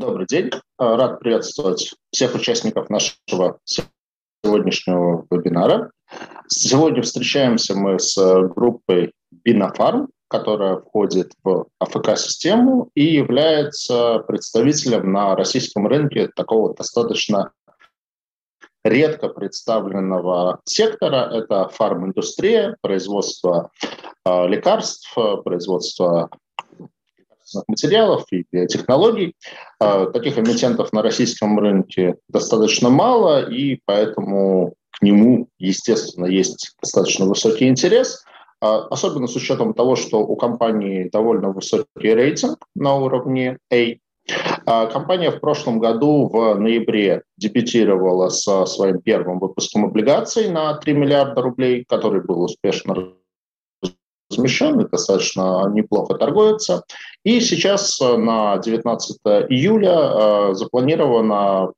Добрый день. Рад приветствовать всех участников нашего сегодняшнего вебинара. Сегодня встречаемся мы с группой Binafarm, которая входит в АФК-систему и является представителем на российском рынке такого достаточно редко представленного сектора. Это фарм-индустрия, производство э, лекарств, производство материалов и технологий. Э, таких эмитентов на российском рынке достаточно мало, и поэтому к нему, естественно, есть достаточно высокий интерес, э, особенно с учетом того, что у компании довольно высокий рейтинг на уровне A, а компания в прошлом году в ноябре дебютировала со своим первым выпуском облигаций на 3 миллиарда рублей, который был успешно размещен достаточно неплохо торгуется. И сейчас э, на 19 июля э, запланирована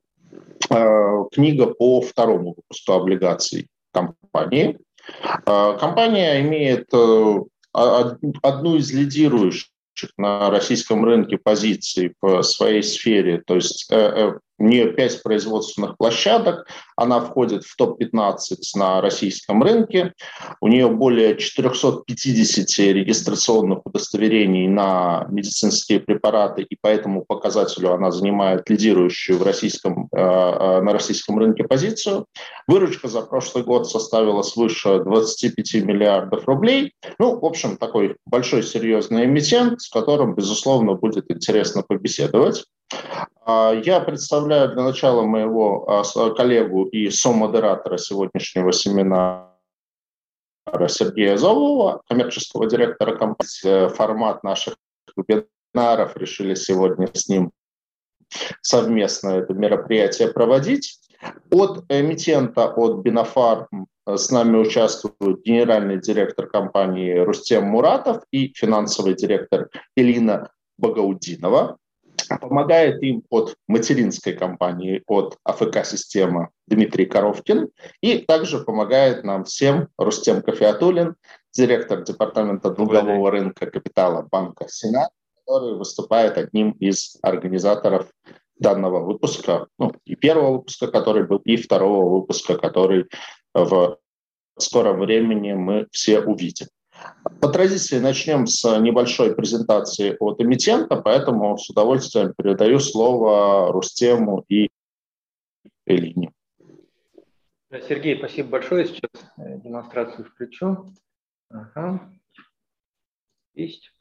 э, книга по второму выпуску облигаций компании. Компания имеет одну из лидирующих на российском рынке позиций в своей сфере, то есть у нее 5 производственных площадок, она входит в топ-15 на российском рынке, у нее более 450 регистрационных удостоверений на медицинские препараты, и по этому показателю она занимает лидирующую в российском, э, на российском рынке позицию. Выручка за прошлый год составила свыше 25 миллиардов рублей. Ну, в общем, такой большой серьезный эмитент, с которым, безусловно, будет интересно побеседовать. А, я представляю для начала моего а, коллегу и со-модератора сегодняшнего семинара Сергея Золова, коммерческого директора компании. Формат наших вебинаров решили сегодня с ним совместно это мероприятие проводить. От эмитента, от Бинофарм с нами участвуют генеральный директор компании Рустем Муратов и финансовый директор Элина Багаудинова. Помогает им от материнской компании, от АФК-система Дмитрий Коровкин. И также помогает нам всем Рустем Кофеатулин, директор департамента долгового рынка капитала банка «Сенат», который выступает одним из организаторов данного выпуска, ну, и первого выпуска, который был, и второго выпуска, который в скором времени мы все увидим. По традиции начнем с небольшой презентации от эмитента, поэтому с удовольствием передаю слово Рустему и Элине. Сергей, спасибо большое. Сейчас э, демонстрацию включу. Ага. Есть.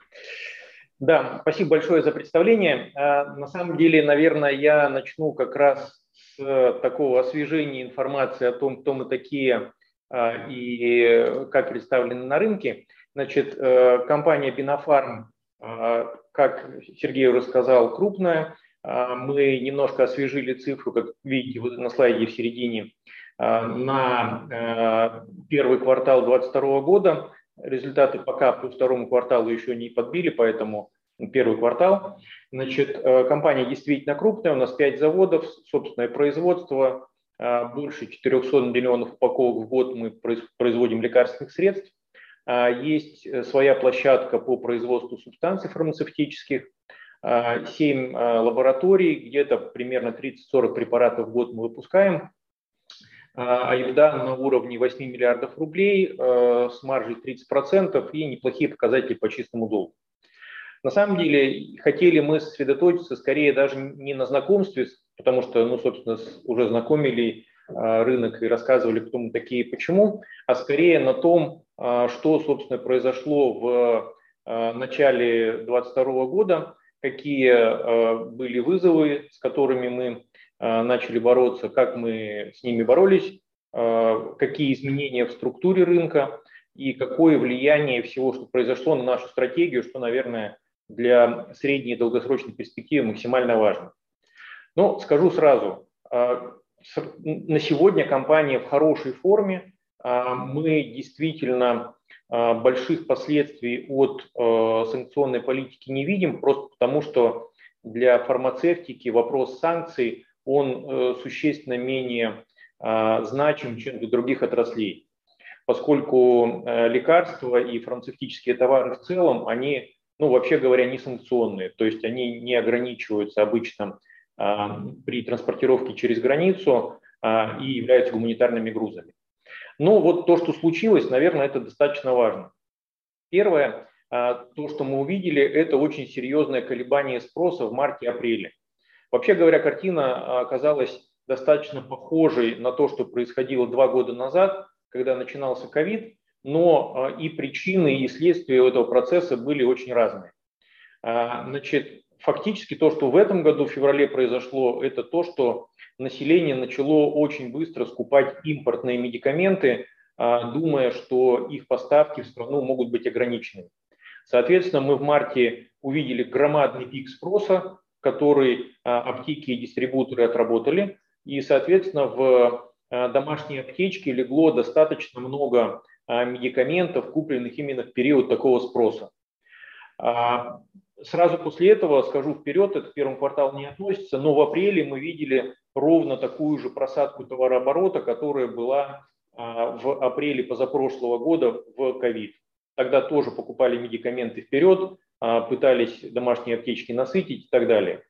Да, спасибо большое за представление. А, на самом деле, наверное, я начну как раз с такого освежения информации о том, кто мы такие и как представлены на рынке. Значит, э, компания Бинофарм, как Сергей уже сказал, крупная. Мы немножко освежили цифру, как видите вот на слайде в середине, на первый квартал 2022 года. Результаты пока по второму кварталу еще не подбили, поэтому первый квартал. Значит, э, компания действительно крупная, у нас 5 заводов, собственное производство, больше 400 миллионов упаковок в год мы производим лекарственных средств. А, есть э, своя площадка по производству субстанций фармацевтических, 7 а, лабораторий, где-то примерно 30-40 препаратов в год мы выпускаем. А EBITDA на уровне 8 миллиардов рублей э, с маржей 30% и неплохие показатели по чистому долгу. На самом деле хотели мы сосредоточиться скорее даже не на знакомстве, потому что, ну, собственно, уже знакомили а, рынок и рассказывали, кто мы такие и почему, а скорее на том, а, что, собственно, произошло в а, начале 2022 года, какие были вызовы, с которыми мы начали бороться, как мы с ними боролись, какие изменения в структуре рынка и какое влияние всего, что произошло на нашу стратегию, что, наверное, для средней и долгосрочной перспективы максимально важно. Но скажу сразу, а, на сегодня компания в хорошей форме. А, мы действительно а, больших последствий от санкционной политики не видим, просто потому что для фармацевтики вопрос санкций, он э, существенно менее значим, чем для других отраслей, поскольку э, лекарства и фармацевтические товары в целом, они ну, вообще говоря, не санкционные, то есть они не ограничиваются обычно а, при транспортировке через границу а, и являются гуманитарными грузами. Но вот то, что случилось, наверное, это достаточно важно. Первое, а, то, что мы увидели, это очень серьезное колебание спроса в марте-апреле. Вообще говоря, картина оказалась достаточно похожей на то, что происходило два года назад, когда начинался ковид, но и причины, и следствия этого процесса были очень разные. Значит, фактически то, что в этом году, в феврале произошло, это то, что население начало очень быстро скупать импортные медикаменты, а, думая, что их поставки в страну могут быть ограничены. Соответственно, мы в марте увидели громадный пик спроса, который а, аптеки и дистрибуторы отработали. И, соответственно, в а, домашние аптечки легло достаточно много медикаментов, купленных именно в период такого спроса. Сразу после этого, скажу вперед, это к кварталу не относится, но в апреле мы видели ровно такую же просадку товарооборота, которая была а, в апреле позапрошлого года в ковид. Тогда тоже покупали медикаменты вперед, а, пытались домашние аптечки насытить и так далее.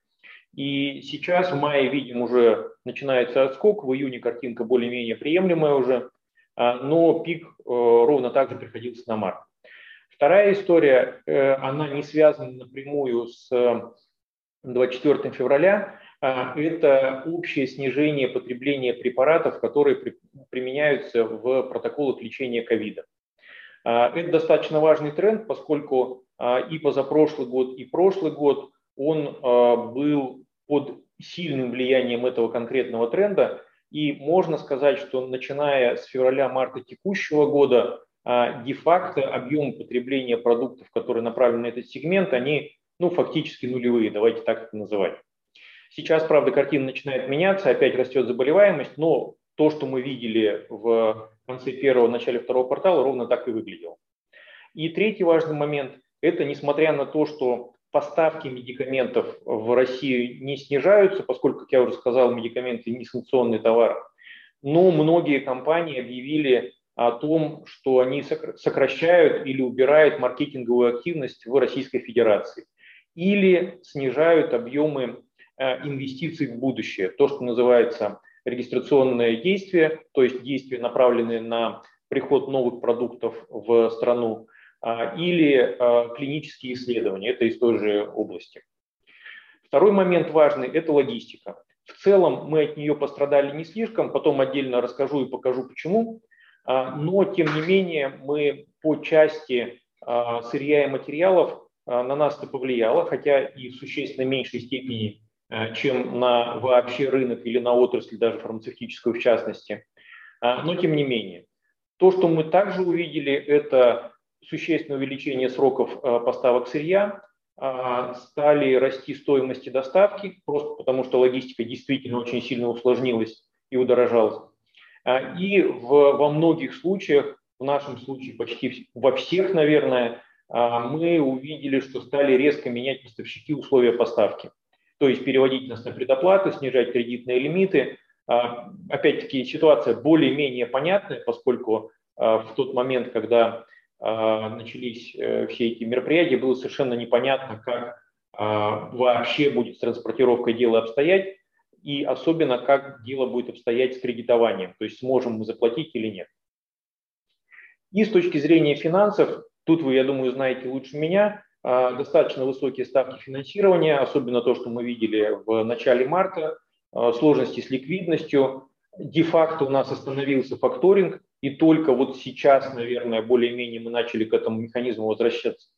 И сейчас в мае видим уже начинается отскок, в июне картинка более-менее приемлемая уже, а, но пик э, ровно так же приходился на март. Вторая история, э, она не связана напрямую с 24 э, февраля, а это общее снижение потребления препаратов, которые применяются в протоколах лечения ковида. А, это достаточно важный тренд, поскольку а, и позапрошлый год, и прошлый год он был под сильным влиянием этого конкретного тренда. И можно сказать, что начиная с февраля-марта текущего года де-факто объем потребления продуктов, которые направлены на этот сегмент, они ну, фактически нулевые, давайте так это называть. Сейчас, правда, картина начинает меняться, опять растет заболеваемость, но то, что мы видели в конце первого, начале второго квартала, ровно так и выглядело. И третий важный момент – это несмотря на то, что поставки медикаментов в Россию не снижаются, поскольку, как я уже сказал, медикаменты не санкционный товар, но многие компании объявили о том, что они сокращают или убирают маркетинговую активность в Российской Федерации или снижают объемы э, инвестиций в будущее, то, что называется регистрационное действие, то есть действия, направленные на приход новых продуктов в страну, а, или э, клинические исследования, это из той же области. Второй момент важный – это логистика. В целом мы от нее пострадали не слишком, потом отдельно расскажу и покажу почему. А, но, тем не менее, мы по части а, сырья и материалов а, на нас это повлияло, хотя и в существенно меньшей степени, чем на вообще рынок или на отрасль, даже фармацевтическую в частности. Но, тем не менее, то, что мы также увидели, это существенное увеличение сроков поставок сырья, стали расти стоимости доставки, просто потому что логистика действительно очень сильно усложнилась и удорожалась. А, и в, во многих случаях, в нашем случае почти во всех, наверное, а, мы увидели, что стали резко менять поставщики условия поставки. То есть переводить нас на предоплаты, снижать кредитные лимиты. А, опять-таки ситуация более-менее понятная, поскольку в тот момент, когда начались э, все эти мероприятия, было совершенно непонятно, как вообще будет с транспортировкой дела обстоять и особенно как дело будет обстоять с кредитованием, то есть сможем мы заплатить или нет. И с точки зрения финансов, тут вы, я думаю, знаете лучше меня, а, достаточно высокие ставки финансирования, особенно то, что мы видели в начале марта, а, сложности с ликвидностью. Де-факто у нас остановился факторинг, и только вот сейчас, наверное, более-менее мы начали к этому механизму возвращаться.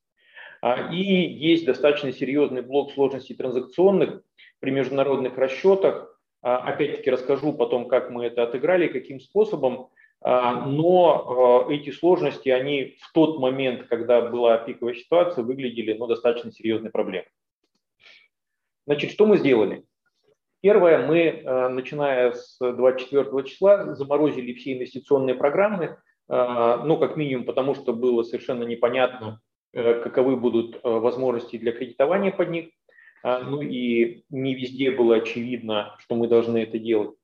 А, и есть достаточно серьезный блок сложностей транзакционных, при международных расчетах. А, опять-таки расскажу потом, как мы это отыграли, каким способом. А, но а, эти сложности, они в тот момент, когда была пиковая ситуация, выглядели ну, достаточно серьезной проблемой. Значит, что мы сделали? Первое, мы, начиная с 24 числа, заморозили все инвестиционные программы, ну, как минимум, потому что было совершенно непонятно, э, каковы будут э, возможности для кредитования под них. А, ну и не везде было очевидно, что мы должны это делать.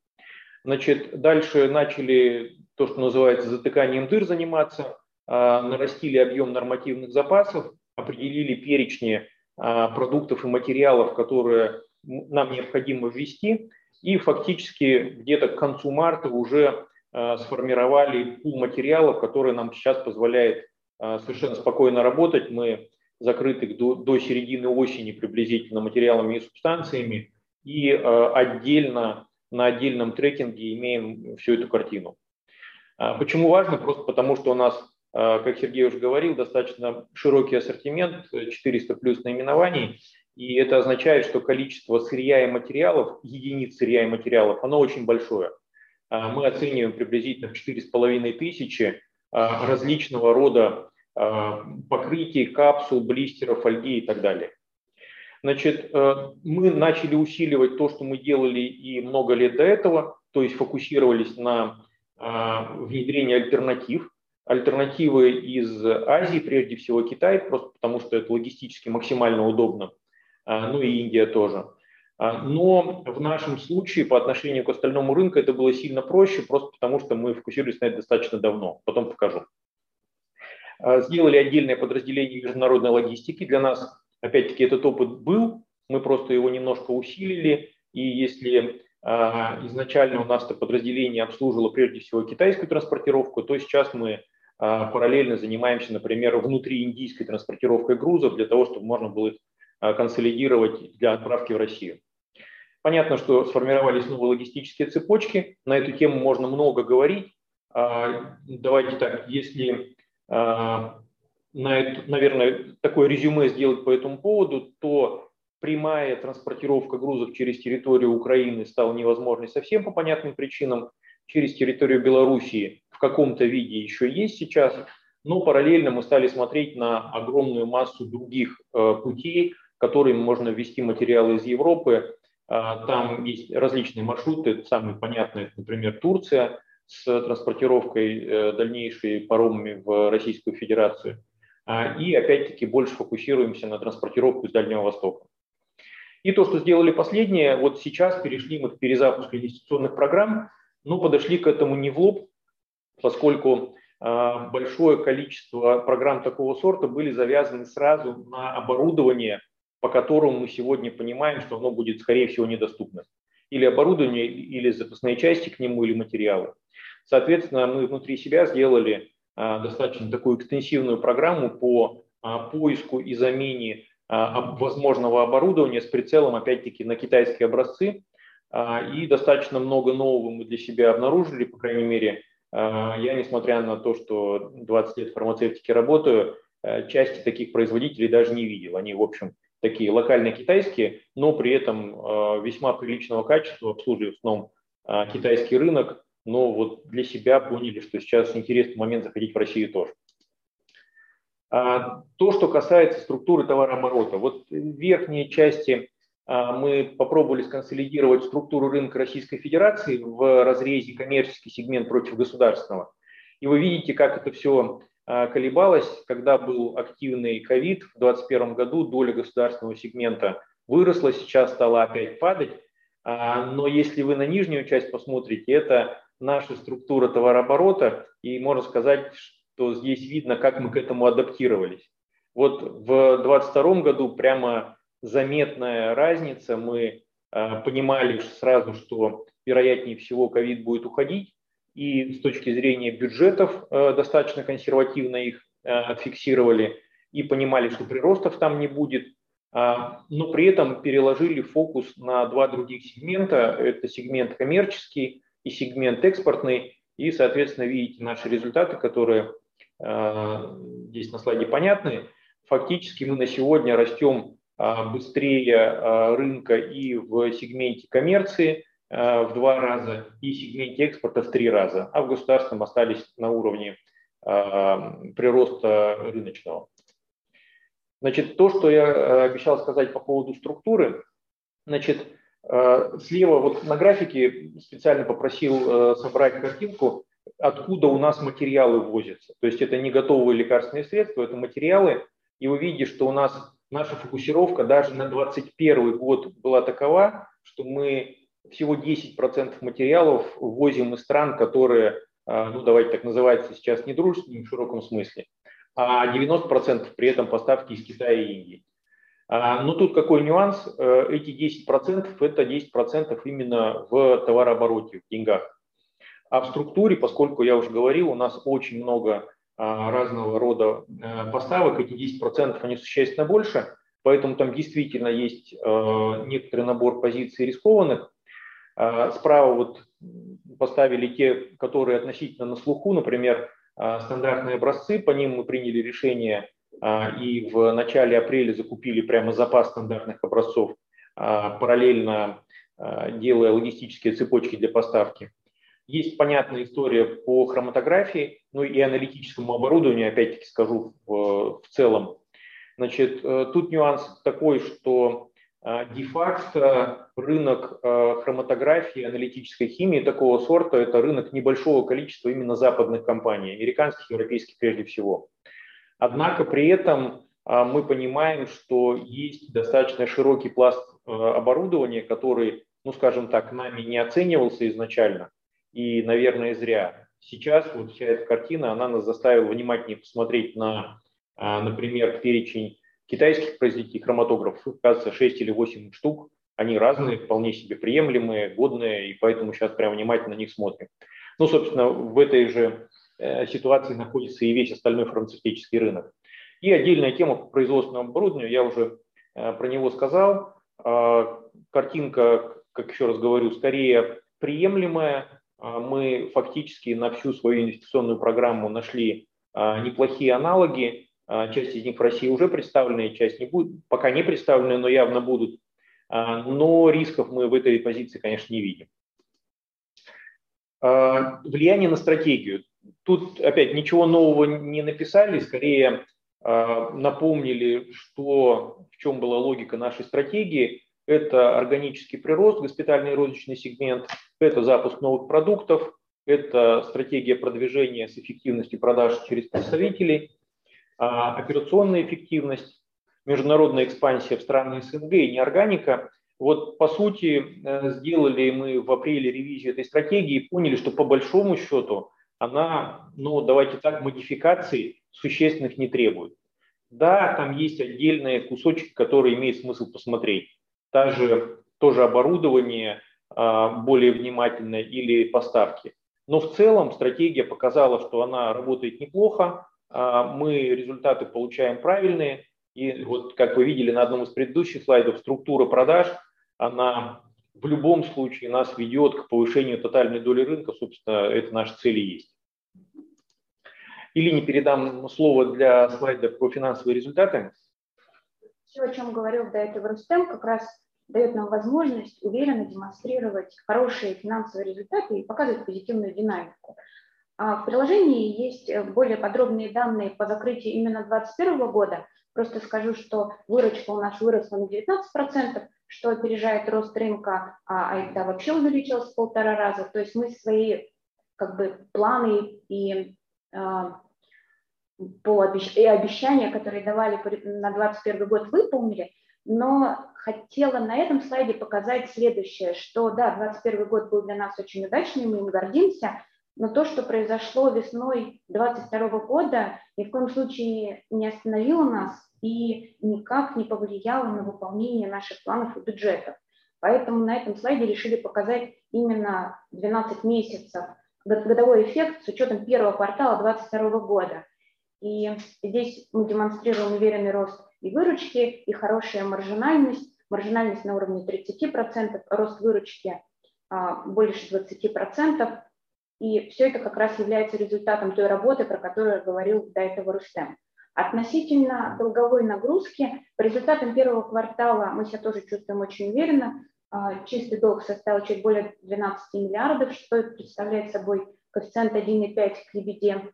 Значит, дальше начали то, что называется затыканием дыр заниматься, а, нарастили объем нормативных запасов, определили перечни продуктов и материалов, которые нам необходимо ввести, и фактически где-то к концу марта уже сформировали пул материалов, который нам сейчас позволяет совершенно спокойно работать. Мы закрыты до, до середины осени приблизительно материалами и субстанциями, и отдельно на отдельном трекинге имеем всю эту картину. А почему важно? Просто потому, что у нас, а, как Сергей уже говорил, достаточно широкий ассортимент, 400 плюс наименований, и это означает, что количество сырья и материалов, единиц сырья и материалов, оно очень большое. А, мы оцениваем приблизительно в 4,5 тысячи различного рода покрытий, капсул, блистеров, фольги и так далее. Значит, э, мы начали усиливать то, что мы делали и много лет до этого, то есть фокусировались на а, внедрении альтернатив. Альтернативы из Азии, прежде всего Китай, просто потому что это логистически максимально удобно, ну и Индия тоже. Но в нашем случае по отношению к остальному рынку это было сильно проще, просто потому что мы фокусировались на это достаточно давно. Потом покажу. Сделали отдельное подразделение международной логистики. Для нас Опять-таки этот опыт был, мы просто его немножко усилили, и если а, изначально у нас это подразделение обслуживало прежде всего китайскую транспортировку, то сейчас мы а, параллельно занимаемся, например, внутри индийской транспортировкой грузов для того, чтобы можно было а, консолидировать для отправки в Россию. Понятно, что сформировались новые логистические цепочки, на эту тему можно много говорить. Давайте так, если на это, наверное, такое резюме сделать по этому поводу, то прямая транспортировка грузов через территорию Украины стала невозможной совсем по понятным причинам. Через территорию Белоруссии в каком-то виде еще есть сейчас, но параллельно мы стали смотреть на огромную массу других э, путей, которыми можно ввести материалы из Европы. Э, там есть различные маршруты, самые понятные, например, Турция с транспортировкой э, дальнейшей паромами в Российскую Федерацию. А, и опять-таки больше фокусируемся на транспортировку из Дальнего Востока. И то, что сделали последнее, вот сейчас перешли мы к перезапуску инвестиционных программ, но подошли к этому не в лоб, поскольку а, большое количество программ такого сорта были завязаны сразу на оборудование, по которому мы сегодня понимаем, что оно будет, скорее всего, недоступно. Или оборудование, или запасные части к нему, или материалы. Соответственно, мы внутри себя сделали а, достаточно такую экстенсивную программу по а, поиску и замене а, возможного оборудования с прицелом, опять-таки, на китайские образцы. И достаточно много нового мы для себя обнаружили, по крайней мере, я, несмотря на то, что 20 лет в фармацевтике работаю, части таких производителей даже не видел. Они, в общем, такие локальные китайские, но при этом весьма приличного качества, обслуживают в основном китайский рынок, но вот для себя поняли, что сейчас интересный момент заходить в Россию тоже. А, то, что касается структуры товарооборота. Вот в верхней части а, мы попробовали сконсолидировать структуру рынка Российской Федерации в разрезе коммерческий сегмент против государственного. И вы видите, как это все а, колебалось. Когда был активный ковид в 2021 году, доля государственного сегмента выросла, сейчас стала опять падать. Но если вы на нижнюю часть посмотрите, это наша структура товарооборота, и можно сказать, что здесь видно, как мы к этому адаптировались. Вот в 2022 году прямо заметная разница. Мы э, понимали сразу, что вероятнее всего ковид будет уходить, и с точки зрения бюджетов э, достаточно консервативно их э, отфиксировали, и понимали, что приростов там не будет, а, но при этом переложили фокус на два других сегмента. Это сегмент коммерческий, и сегмент экспортный, и, соответственно, видите наши результаты, которые э, здесь на слайде понятны. Фактически мы на сегодня растем э, быстрее э, рынка и в сегменте коммерции в два раза, и в сегменте экспорта в три раза, а в государственном остались на уровне э, прироста рыночного. Значит, то, что я э, обещал сказать по поводу структуры, значит, Э, слева вот на графике специально попросил э, собрать картинку, откуда у нас материалы ввозятся. То есть это не готовые лекарственные средства, это материалы. И вы видите, что у нас наша фокусировка даже на 2021 год была такова, что мы всего 10% материалов ввозим из стран, которые, э, ну давайте так называется сейчас, недружественными в широком смысле, а 90% при этом поставки из Китая и Индии. А, но тут какой нюанс? Э, эти 10% это 10% именно в товарообороте, в деньгах. А в структуре, поскольку я уже говорил, у нас очень много а, разного рода э, поставок, эти 10% они существенно больше, поэтому там действительно есть э, некоторый набор позиций рискованных. А, справа вот поставили те, которые относительно на слуху, например, стандартные образцы, по ним мы приняли решение и в начале апреля закупили прямо запас стандартных образцов, параллельно делая логистические цепочки для поставки. Есть понятная история по хроматографии, ну и аналитическому оборудованию, опять-таки скажу в, в целом. Значит, э, тут нюанс такой, что де-факто рынок э, хроматографии, аналитической химии такого сорта – это рынок небольшого количества именно западных компаний, американских, европейских прежде всего. Однако при этом мы понимаем, что есть достаточно широкий пласт оборудования, который, ну скажем так, нами не оценивался изначально, и, наверное, зря. Сейчас вот вся эта картина, она нас заставила внимательнее посмотреть на, а, например, перечень китайских производителей хроматографов. Их, кажется, 6 или 8 штук. Они разные, вполне себе приемлемые, годные, и поэтому сейчас прям внимательно на них смотрим. Ну, собственно, в этой же э, ситуации находится и весь остальной фармацевтический рынок. И отдельная тема по производственному оборудованию, я уже э, про него сказал. А, картинка, как еще раз говорю, скорее приемлемая, а, мы фактически на всю свою инвестиционную программу нашли а, неплохие аналоги. А, часть из них в России уже представлены, часть не будет, пока не представлены, но явно будут. Но рисков мы в этой позиции, конечно, не видим. Влияние на стратегию. Тут опять ничего нового не написали, скорее напомнили, что, в чем была логика нашей стратегии. Это органический прирост, госпитальный розничный сегмент – это запуск новых продуктов, это стратегия продвижения с эффективностью продаж через представителей, а, операционная эффективность, международная экспансия в страны СНГ и неорганика. Вот по сути э, сделали мы в апреле ревизию этой стратегии и поняли, что по большому счету она, ну давайте так, модификаций существенных не требует. Да, там есть отдельные кусочки, которые имеет смысл посмотреть. Та же, тоже оборудование, а, более внимательно или поставки. Но в целом стратегия показала, что она работает неплохо, а, мы результаты получаем правильные, и вот как вы видели на одном из предыдущих слайдов, структура продаж, она в любом случае нас ведет к повышению тотальной доли рынка, собственно, это наша цель и есть. Или не передам слово для слайда про финансовые результаты. Все, о чем говорил до этого Рустем, как раз дает нам возможность уверенно демонстрировать хорошие финансовые результаты и показывать позитивную динамику. А в приложении есть э, более подробные данные по закрытию именно 2021 года. Просто скажу, что выручка у нас выросла на 19%, что опережает рост рынка, а это вообще увеличилось в полтора раза. То есть мы свои как бы, планы и а, по обещ... и обещания, которые давали на 2021 год, выполнили, но хотела на этом слайде показать следующее, что да, 2021 год был для нас очень удачный, мы им гордимся, но то, что произошло весной 2022 года, ни в коем случае не остановило нас и никак не повлияло на выполнение наших планов и бюджетов. Поэтому на этом слайде решили показать именно 12 месяцев годовой эффект с учетом первого квартала 2022 года. И здесь мы демонстрируем уверенный рост и выручки, и хорошая маржинальность. Маржинальность на уровне 30%, рост выручки а, больше 20%. И все это как раз является результатом той работы, про которую говорил до этого Рустем. Относительно долговой нагрузки, по результатам первого квартала мы себя тоже чувствуем очень уверенно. А, чистый долг составил чуть более 12 миллиардов, что представляет собой коэффициент 1,5 к лебеде.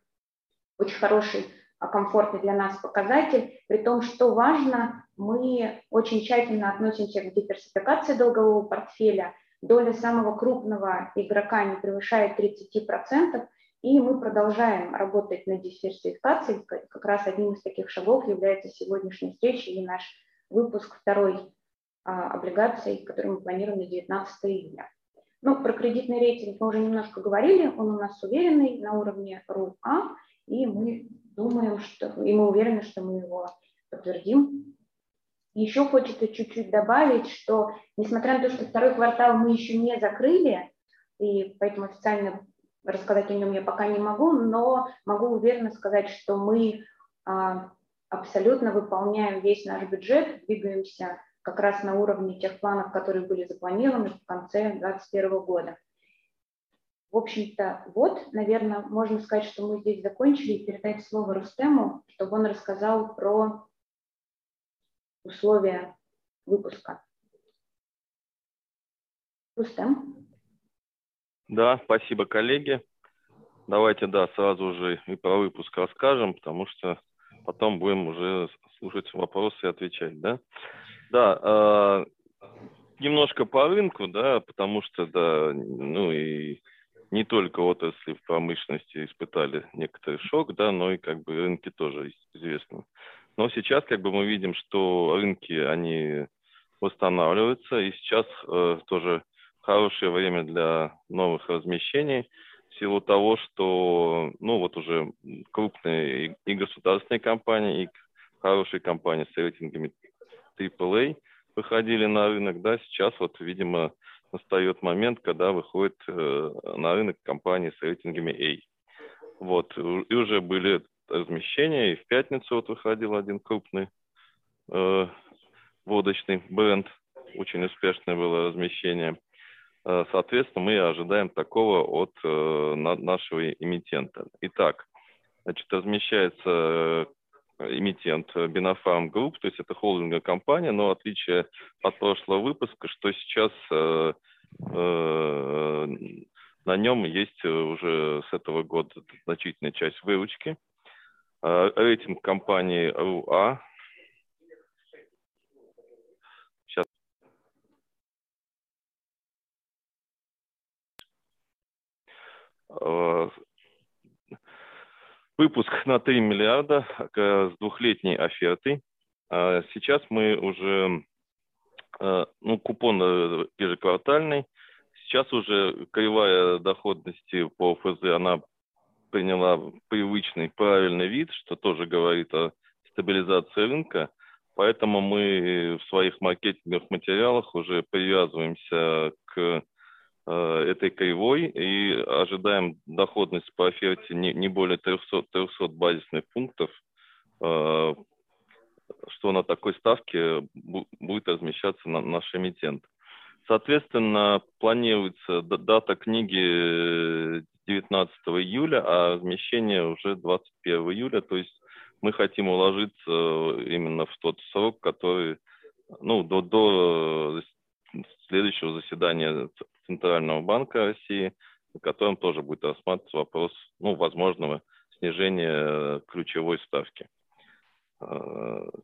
Очень хороший а, комфортный для нас показатель, при том, что важно, мы очень тщательно относимся к диверсификации долгового портфеля, доля самого крупного игрока не превышает 30%, и мы продолжаем работать над диверсификацией. Как раз одним из таких шагов является сегодняшняя встреча и наш выпуск второй а, облигации, который мы планируем на 19 июля. Ну, про кредитный рейтинг мы уже немножко говорили, он у нас уверенный на уровне РУА, и мы думаем, что, и мы уверены, что мы его подтвердим. Еще хочется чуть-чуть добавить, что несмотря на то, что второй квартал мы еще не закрыли, и поэтому официально рассказать о нем я пока не могу, но могу уверенно сказать, что мы а, абсолютно выполняем весь наш бюджет, двигаемся как раз на уровне тех планов, которые были запланированы в конце 2021 года. В общем-то, вот, наверное, можно сказать, что мы здесь закончили и передать слово Рустему, чтобы он рассказал про условия выпуска. Рустем? Да, спасибо, коллеги. Давайте, да, сразу же и про выпуск расскажем, потому что потом будем уже слушать вопросы и отвечать, да? Да, э, немножко по рынку, да, потому что, да, ну и не только отрасли в промышленности испытали некоторый шок, да, но и как бы рынки тоже известны. Но сейчас как бы мы видим, что рынки, они восстанавливаются, и сейчас э, тоже хорошее время для новых размещений в силу того, что, ну, вот уже крупные и, государственные компании, и хорошие компании с рейтингами AAA выходили на рынок, да, сейчас вот, видимо, настает момент, когда выходит э, на рынок компании с рейтингами A. Вот, и уже были размещения, и в пятницу вот выходил один крупный э, водочный бренд, очень успешное было размещение. Э, соответственно, мы ожидаем такого от э, нашего эмитента. Итак, значит, размещается эмитент Бинофарм Групп, то есть это холдинговая компания, но отличие от прошлого выпуска, что сейчас э, э, на нем есть уже с этого года значительная часть выручки. Э, рейтинг компании РУА. Сейчас. Э, Выпуск на 3 миллиарда с двухлетней офертой. А сейчас мы уже, э, ну, купон э, ежеквартальный. Сейчас уже кривая доходности по ФЗ, она приняла привычный, правильный вид, что тоже говорит о стабилизации рынка. Поэтому мы в своих маркетинговых материалах уже привязываемся к Э, этой кривой и ожидаем доходность по оферте не, не более 300, 300 базисных пунктов, э, что на такой ставке будет размещаться на наш эмитент. Соответственно, планируется дата книги 19 июля, а размещение уже 21 июля. То есть мы хотим уложиться именно в тот срок, который ну, до, до следующего заседания Центрального банка России, на котором тоже будет рассматриваться вопрос ну, возможного снижения ключевой ставки.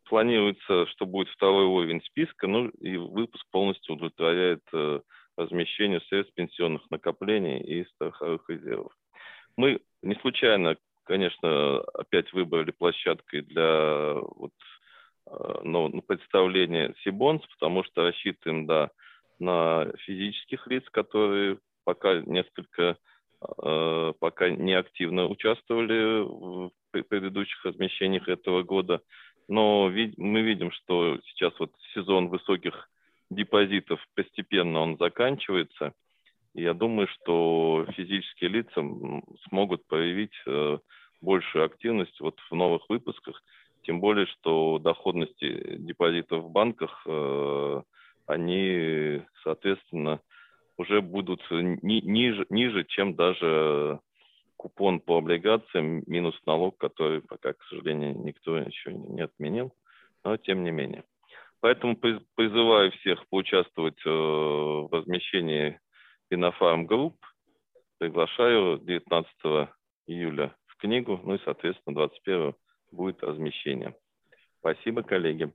Планируется, что будет второй уровень списка, ну и выпуск полностью удовлетворяет э, размещению средств пенсионных накоплений и страховых резервов. Мы не случайно, конечно, опять выбрали площадкой для вот, э, ну, представления Сибонс, потому что рассчитываем, да, на физических лиц, которые пока несколько, э, пока не активно участвовали в предыдущих размещениях этого года. Но мы видим, что сейчас вот сезон высоких депозитов постепенно он заканчивается. И я думаю, что физические лица смогут проявить э, большую активность вот в новых выпусках. Тем более, что доходности депозитов в банках э, они, соответственно, уже будут ни, ниже, ниже, чем даже купон по облигациям минус налог, который пока, к сожалению, никто еще не отменил, но тем не менее. Поэтому призываю всех поучаствовать э, в размещении Бинофарм Групп. Приглашаю 19 июля в книгу, ну и, соответственно, 21 будет размещение. Спасибо, коллеги.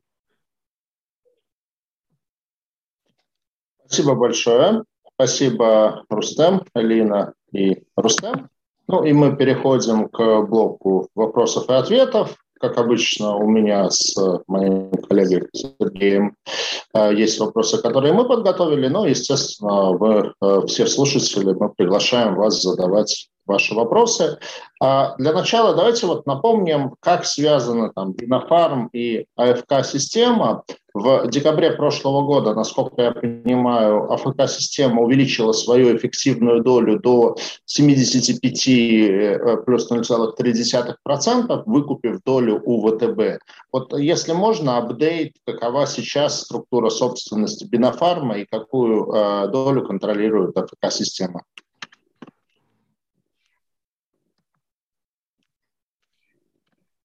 Спасибо большое. Спасибо, Рустем, Алина и Рустем. Ну и мы переходим к блоку вопросов и ответов. Как обычно, у меня с моим коллегой Сергеем э, есть вопросы, которые мы подготовили. Но, естественно, вы, э, все слушатели, мы приглашаем вас задавать ваши вопросы. А для начала давайте вот напомним, как связаны там Бинофарм и АФК-система. В декабре прошлого года, насколько я понимаю, АФК-система увеличила свою эффективную долю до 75 э, плюс 0,3%, выкупив долю у ВТБ. Вот если можно, апдейт, какова сейчас структура собственности Бинофарма и какую э, долю контролирует АФК-система?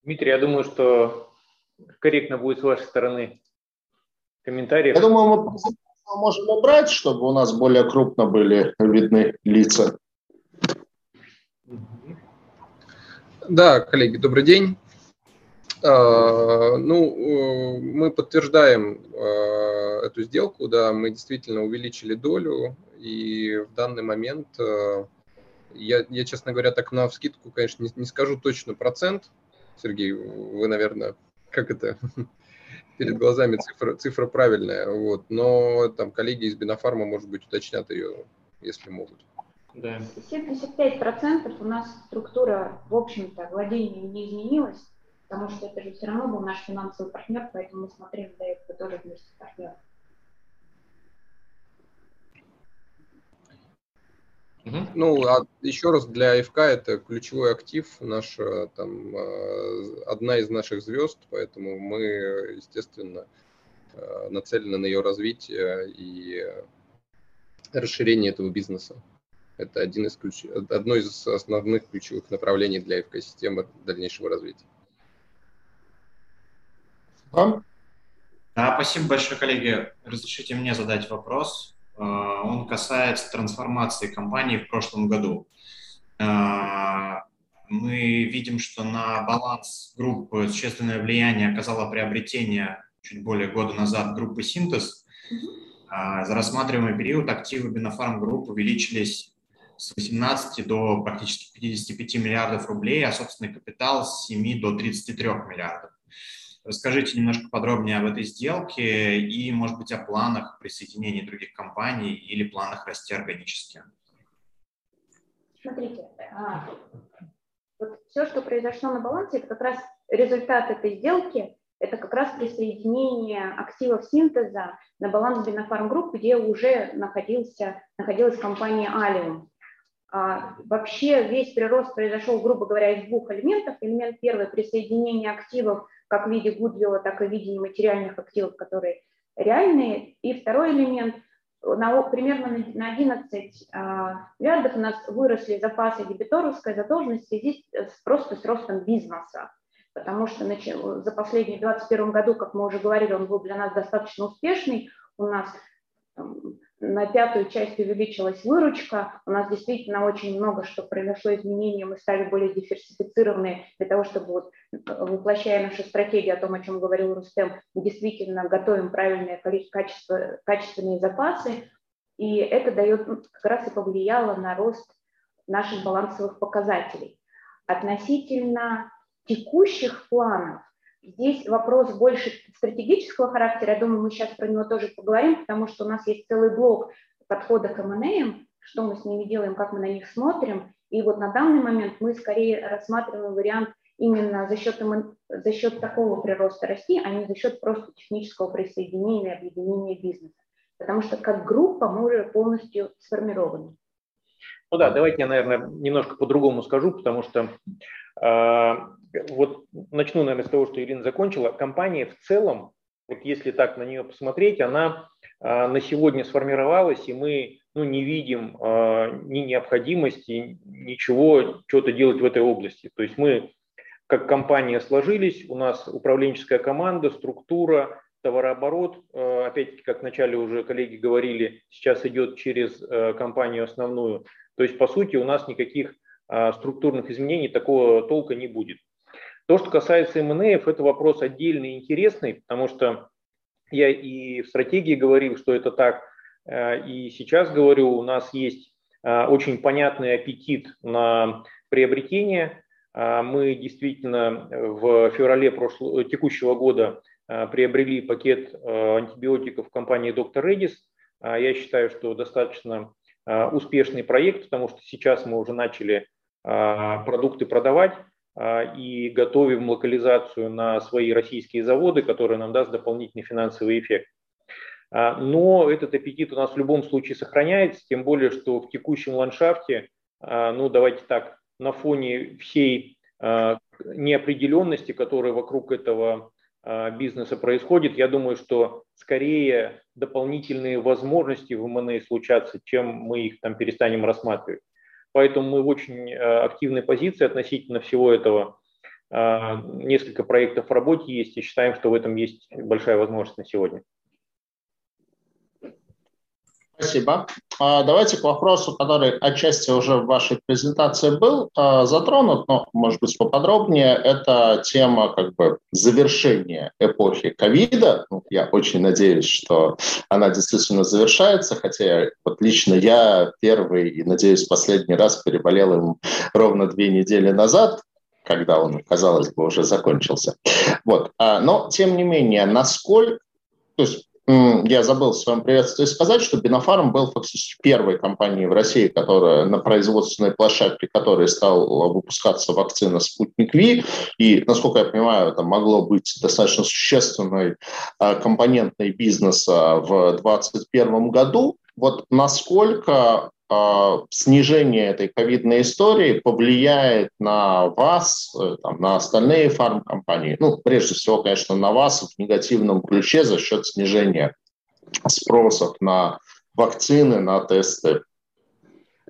Дмитрий, я думаю, что корректно будет с вашей стороны комментариев. Я думаю, мы можем убрать, чтобы у нас более крупно были видны лица. Да, коллеги, добрый день. А, ну, э, мы подтверждаем а, эту сделку, да, мы действительно увеличили долю, и в данный момент, э, я, я честно говоря, так на вскидку, конечно, не, не скажу точно процент, Сергей, вы, наверное, как это, перед глазами цифра, цифра правильная, вот, но там коллеги из Бинофарма, может быть, уточнят ее, если могут. Да. 75% у нас структура, в общем-то, владения не изменилась, потому что это же все равно был наш финансовый партнер, поэтому мы смотрели до этого тоже вместе с партнером. Ну, а еще раз, для АФК это ключевой актив, наша, там, а, одна из наших звезд, поэтому мы, естественно, а, нацелены на ее развитие и расширение этого бизнеса. Это один из ключ... одно из основных ключевых направлений для АФК-системы дальнейшего развития. Вам? Да, спасибо большое, коллеги. Разрешите мне задать вопрос. А, он касается трансформации компании в прошлом году. А, мы видим, что на баланс группы существенное влияние оказало приобретение чуть более года назад группы «Синтез». А, за рассматриваемый период активы Бинофарм Групп увеличились с 18 до практически 55 миллиардов рублей, а собственный капитал с 7 до 33 миллиардов. Расскажите немножко подробнее об этой сделке и, может быть, о планах присоединения других компаний или планах расти органически. Смотрите, а, вот все, что произошло на балансе, это как раз результат этой сделки, это как раз присоединение активов синтеза на баланс Бинофарм Групп, где уже находился, находилась компания Алиум. Вообще весь прирост произошел, грубо говоря, из двух элементов. Элемент первый – присоединение активов как в виде гудвилла, так и в виде нематериальных активов, которые реальные. И второй элемент на, примерно на 11 а, миллиардов у нас выросли запасы дебиторовской задолженности связи с, просто с ростом бизнеса. Потому что за последний 2021 году, как мы уже говорили, он был для нас достаточно успешный. У нас на пятую часть увеличилась выручка. У нас действительно очень много что произошло изменений. Мы стали более диверсифицированные для того, чтобы, вот, воплощая нашу стратегию о том, о чем говорил Рустем, мы действительно готовим правильное количество, качественные запасы. И это дает, ну, как раз и повлияло на рост наших балансовых показателей. Относительно текущих планов, Здесь вопрос больше стратегического характера. Я думаю, мы сейчас про него тоже поговорим, потому что у нас есть целый блок подхода к M&A, что мы с ними делаем, как мы на них смотрим. И вот на данный момент мы скорее рассматриваем вариант именно за счет, за счет такого прироста расти, а не за счет просто технического присоединения, объединения бизнеса. Потому что как группа мы уже полностью сформированы. Ну да, давайте я, наверное, немножко по-другому скажу, потому что вот начну, наверное, с того, что Ирина закончила. Компания в целом, вот если так на нее посмотреть, она э, на сегодня сформировалась, и мы ну, не видим э, ни необходимости, ничего, что-то делать в этой области. То есть мы как компания сложились, у нас управленческая команда, структура, товарооборот, опять-таки, как вначале уже коллеги говорили, сейчас идет через компанию основную. То есть, по сути, у нас никаких а, структурных изменений такого толка не будет. То, что касается МНА, это вопрос отдельный и интересный, потому что я и в стратегии говорил, что это так, а, и сейчас говорю, у нас есть а, очень понятный аппетит на приобретение. Мы действительно в феврале прошлого, текущего года приобрели пакет антибиотиков компании Доктор Редис. Я считаю, что достаточно а, успешный проект, потому что сейчас мы уже начали продукты продавать и готовим локализацию на свои российские заводы, которые нам даст дополнительный финансовый эффект. Но этот аппетит у нас в любом случае сохраняется, тем более, что в текущем ландшафте, ну давайте так, на фоне всей неопределенности, которая вокруг этого а, бизнеса происходит, я думаю, что скорее дополнительные возможности в МНА случатся, чем мы их там перестанем рассматривать. Поэтому мы в очень а, активной позиции относительно всего этого. А, несколько проектов в работе есть и считаем, что в этом есть большая возможность на сегодня. Спасибо. А, давайте к вопросу, который отчасти уже в вашей презентации был а, затронут, но, может быть, поподробнее. Это тема как бы завершения эпохи ковида. Ну, я очень надеюсь, что она действительно завершается, хотя вот лично я первый и, надеюсь, последний раз переболел им ровно две недели назад, когда он, казалось бы, уже закончился. Вот. А, но, тем не менее, насколько то есть я забыл в своем приветствии сказать, что Бинофарм был фактически первой компанией в России, которая на производственной площадке, которой стал выпускаться вакцина «Спутник Ви». И, насколько я понимаю, это могло быть достаточно существенной а, компонентой бизнеса в 2021 году. Вот насколько снижение этой ковидной истории повлияет на вас, э, там, на остальные фармкомпании? Ну, прежде всего, конечно, на вас в негативном ключе за счет снижения спросов на вакцины, на тесты.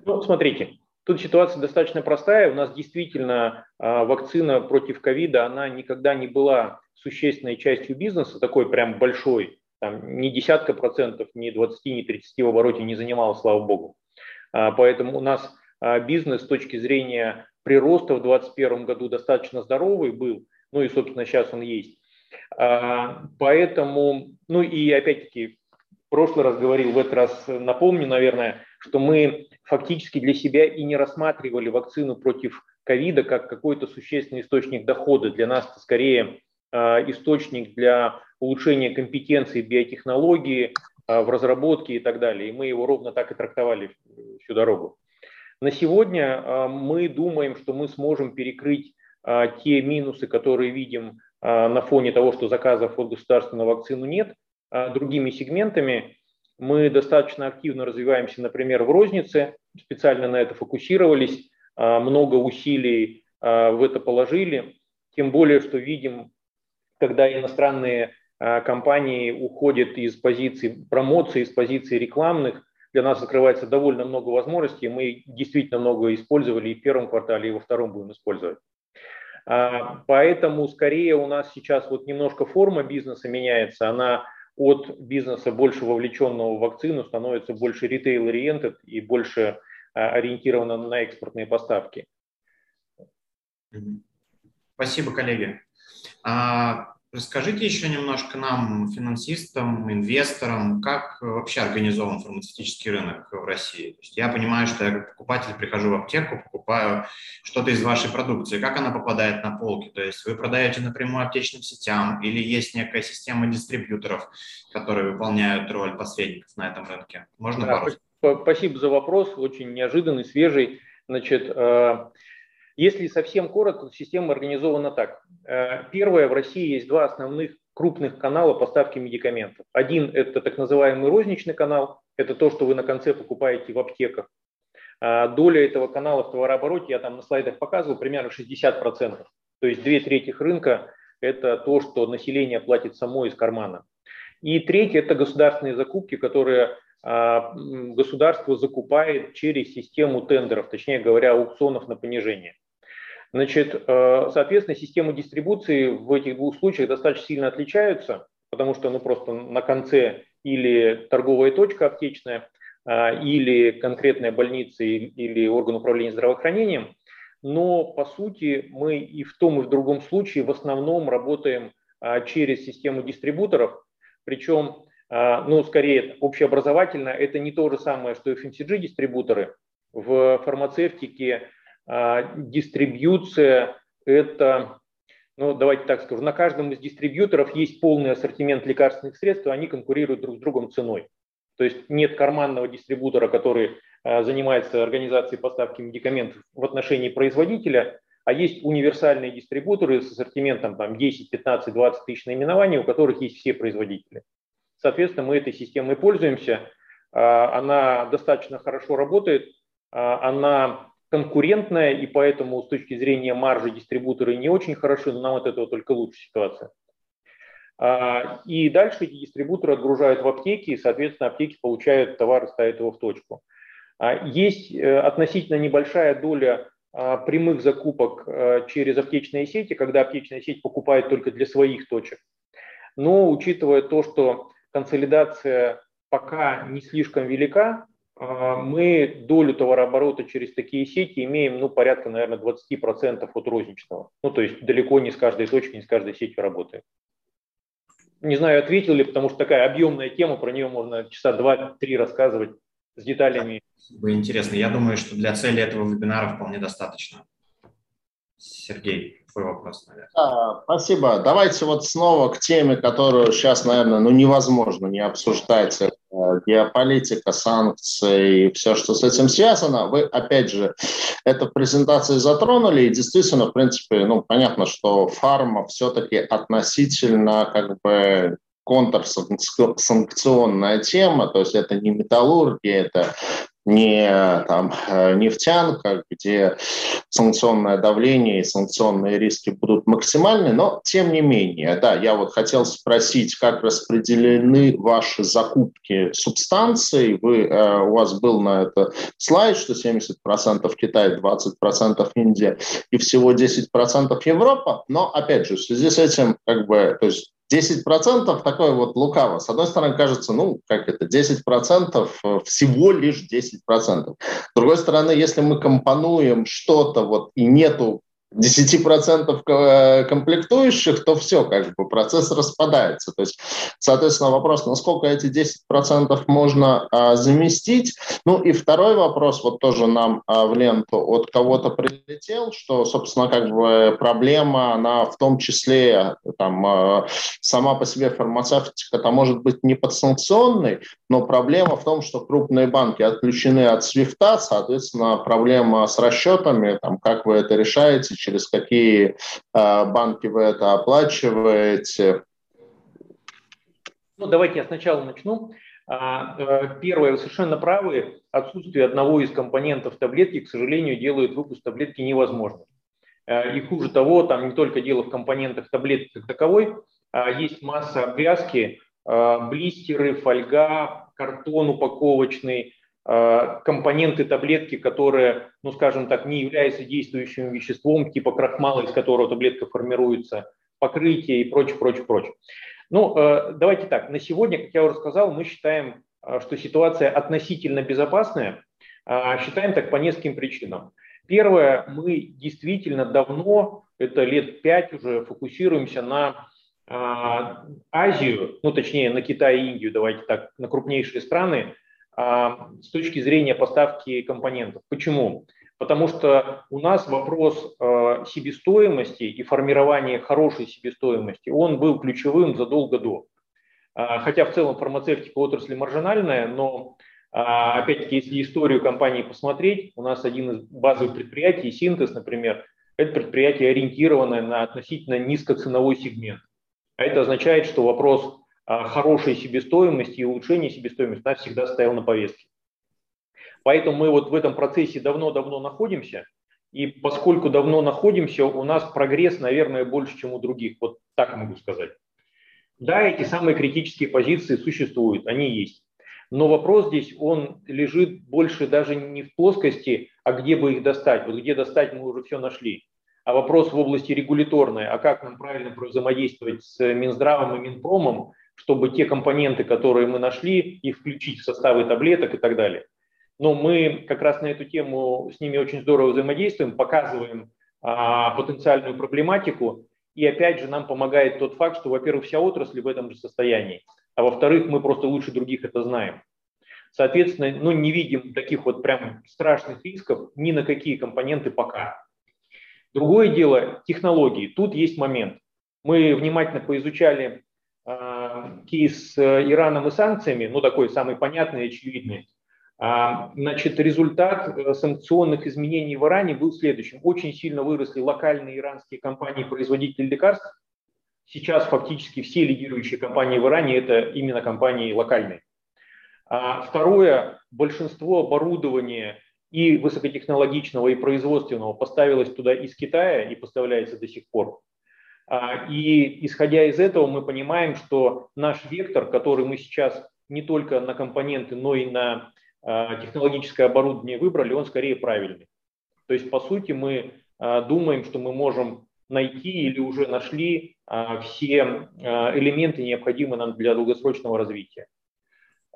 Ну, смотрите, тут ситуация достаточно простая. У нас действительно а, вакцина против ковида, она никогда не была существенной частью бизнеса, такой прям большой, там, ни десятка процентов, ни 20, ни 30 в обороте не занимала, слава богу. А, поэтому у нас а, бизнес с точки зрения прироста в 2021 году достаточно здоровый был, ну и, собственно, сейчас он есть. А, поэтому, ну и опять-таки, в прошлый раз говорил, в этот раз напомню, наверное, что мы фактически для себя и не рассматривали вакцину против ковида как какой-то существенный источник дохода. Для нас это скорее источник для улучшения компетенции биотехнологии, в разработке и так далее. И мы его ровно так и трактовали всю дорогу. На сегодня а, мы думаем, что мы сможем перекрыть а, те минусы, которые видим на фоне того, что заказов от государства на вакцину нет, другими сегментами. Мы достаточно активно развиваемся, например, в рознице, специально на это фокусировались, много усилий в это положили, тем более, что видим, когда иностранные а, компании уходят из позиций промоции, из позиций рекламных. Для нас открывается довольно много возможностей. Мы действительно много использовали и в первом квартале, и во втором будем использовать. А, поэтому скорее у нас сейчас вот немножко форма бизнеса меняется. Она от бизнеса больше вовлеченного в вакцину становится больше ритейл-ориентед и больше а, ориентирована на экспортные поставки. Спасибо, коллеги. Расскажите еще немножко нам, финансистам, инвесторам, как вообще организован фармацевтический рынок в России. То есть я понимаю, что я как покупатель прихожу в аптеку, покупаю что-то из вашей продукции. Как она попадает на полки? То есть вы продаете напрямую аптечным сетям или есть некая система дистрибьюторов, которые выполняют роль посредников на этом рынке? Можно да, пару? Спасибо за вопрос, очень неожиданный, свежий. Значит, э, если совсем коротко, система организована так. Э, первое, в России есть два основных крупных канала поставки медикаментов. Один – это так называемый розничный канал, это то, что вы на конце покупаете в аптеках. А доля этого канала в товарообороте, я там на слайдах показывал, примерно 60%. То есть две трети рынка – это то, что население платит само из кармана. И третье – это государственные закупки, которые а, государство закупает через систему тендеров, точнее говоря, аукционов на понижение. Значит, э, соответственно, системы дистрибуции в этих двух случаях достаточно сильно отличаются, потому что ну, просто на конце или торговая точка аптечная, а, или конкретная больница или орган управления здравоохранением. Но по сути мы и в том, и в другом случае в основном работаем а, через систему дистрибуторов, причем, ну, скорее общеобразовательно, это не то же самое, что FMCG-дистрибуторы. В фармацевтике дистрибьюция – это, ну давайте так скажу, на каждом из дистрибьюторов есть полный ассортимент лекарственных средств, и они конкурируют друг с другом ценой. То есть нет карманного дистрибутора, который занимается организацией поставки медикаментов в отношении производителя, а есть универсальные дистрибуторы с ассортиментом там, 10, 15, 20 тысяч наименований, у которых есть все производители. Соответственно, мы этой системой пользуемся. Она достаточно хорошо работает, она конкурентная, и поэтому с точки зрения маржи дистрибуторы не очень хороши, но нам от этого только лучше ситуация. А, и дальше эти дистрибуторы отгружают в аптеки, и, соответственно, аптеки получают товар и ставят его в точку. А, есть э, относительно небольшая доля а, прямых закупок через аптечные сети, когда аптечная сеть покупает только для своих точек. Но учитывая то, что консолидация пока не слишком велика, мы долю товарооборота через такие сети имеем, ну, порядка, наверное, 20% от розничного. Ну, то есть далеко не с каждой точки, не с каждой сетью работаем. Не знаю, ответил ли, потому что такая объемная тема, про нее можно часа два-три рассказывать с деталями. Интересно. Я думаю, что для цели этого вебинара вполне достаточно. Сергей, твой вопрос, наверное. Да, спасибо. Давайте вот снова к теме, которую сейчас, наверное, ну невозможно не обсуждать. Геополитика, санкции и все, что с этим связано. Вы, опять же, это в презентации затронули, и действительно, в принципе, ну, понятно, что фарма все-таки относительно как бы контрсанкционная тема, то есть это не металлургия, это не там, э, нефтянка, где санкционное давление и санкционные риски будут максимальны, но тем не менее, да, я вот хотел спросить, как распределены ваши закупки субстанций. Вы, э, у вас был на это слайд, что 70% Китай, 20% Индия и всего 10% Европа, но опять же, в связи с этим, как бы, то есть 10% такое вот лукаво. С одной стороны, кажется, ну, как это, 10% э, всего лишь 10%. С другой стороны, если мы компонуем что-то вот и нету 10% э, комплектующих, то все, как бы процесс распадается. То есть, соответственно, вопрос, насколько эти 10% можно а, заместить. Ну и второй вопрос, вот тоже нам а, в ленту от кого-то прилетел, что, собственно, как бы проблема, она в том числе, там, а, сама по себе фармацевтика, это может быть не подсанкционной, но проблема в том, что крупные банки отключены от свифта, соответственно, проблема с расчетами, там, как вы это решаете, через какие э, банки вы это оплачиваете? Ну, давайте я сначала начну. А, э, первое, вы совершенно правы, отсутствие одного из компонентов таблетки, к сожалению, делает выпуск таблетки невозможным. Э, и хуже того, там не только дело в компонентах таблетки как таковой, а есть масса обвязки, блистеры, фольга, картон упаковочный, компоненты таблетки, которые, ну скажем так, не являются действующим веществом, типа крахмала, из которого таблетка формируется, покрытие и прочее, прочее, прочее. Ну, э, давайте так, на сегодня, как я уже сказал, мы считаем, э, что ситуация относительно безопасная, считаем так по нескольким причинам. Первое, мы действительно давно, это лет пять уже, фокусируемся на Азию, ну точнее на Китай и Индию, давайте так, на крупнейшие страны, а, с точки зрения поставки компонентов. Почему? Потому что у нас вопрос э, себестоимости и формирования хорошей себестоимости, он был ключевым задолго до. Э, хотя в целом фармацевтика отрасль маржинальная, но опять-таки, если историю компании посмотреть, у нас один из базовых предприятий, Синтез, например, это предприятие ориентированное на относительно низкоценовой сегмент. А это означает, что вопрос а, хорошей себестоимости и улучшения себестоимости нас всегда стоял на повестке. Поэтому мы вот в этом процессе давно-давно находимся, и поскольку давно находимся, у нас прогресс, наверное, больше, чем у других. Вот так могу сказать. Да, эти самые критические позиции существуют, они есть. Но вопрос здесь, он лежит больше даже не в плоскости, а где бы их достать. Вот где достать мы уже все нашли. А вопрос в области регуляторной, а как нам правильно взаимодействовать с Минздравом и Минпромом, чтобы те компоненты, которые мы нашли, их включить в составы таблеток и так далее. Но мы как раз на эту тему с ними очень здорово взаимодействуем, показываем а, потенциальную проблематику. И опять же нам помогает тот факт, что, во-первых, вся отрасль в этом же состоянии, а во-вторых, мы просто лучше других это знаем. Соответственно, ну, не видим таких вот прям страшных рисков ни на какие компоненты пока. Другое дело – технологии. Тут есть момент. Мы внимательно поизучали кейс с Ираном и санкциями, ну такой самый понятный и очевидный, А, значит, результат э, санкционных изменений в Иране был следующим. Очень сильно выросли локальные иранские компании-производители лекарств. Сейчас фактически все лидирующие компании в Иране – это именно компании локальные. А второе, большинство оборудования и высокотехнологичного, и производственного поставилось туда из Китая и поставляется до сих пор. А, и исходя из этого мы понимаем, что наш вектор, который мы сейчас не только на компоненты, но и на а, технологическое оборудование выбрали, он скорее правильный. То есть, по сути, мы а, думаем, что мы можем найти или уже нашли все элементы, необходимые нам для долгосрочного развития.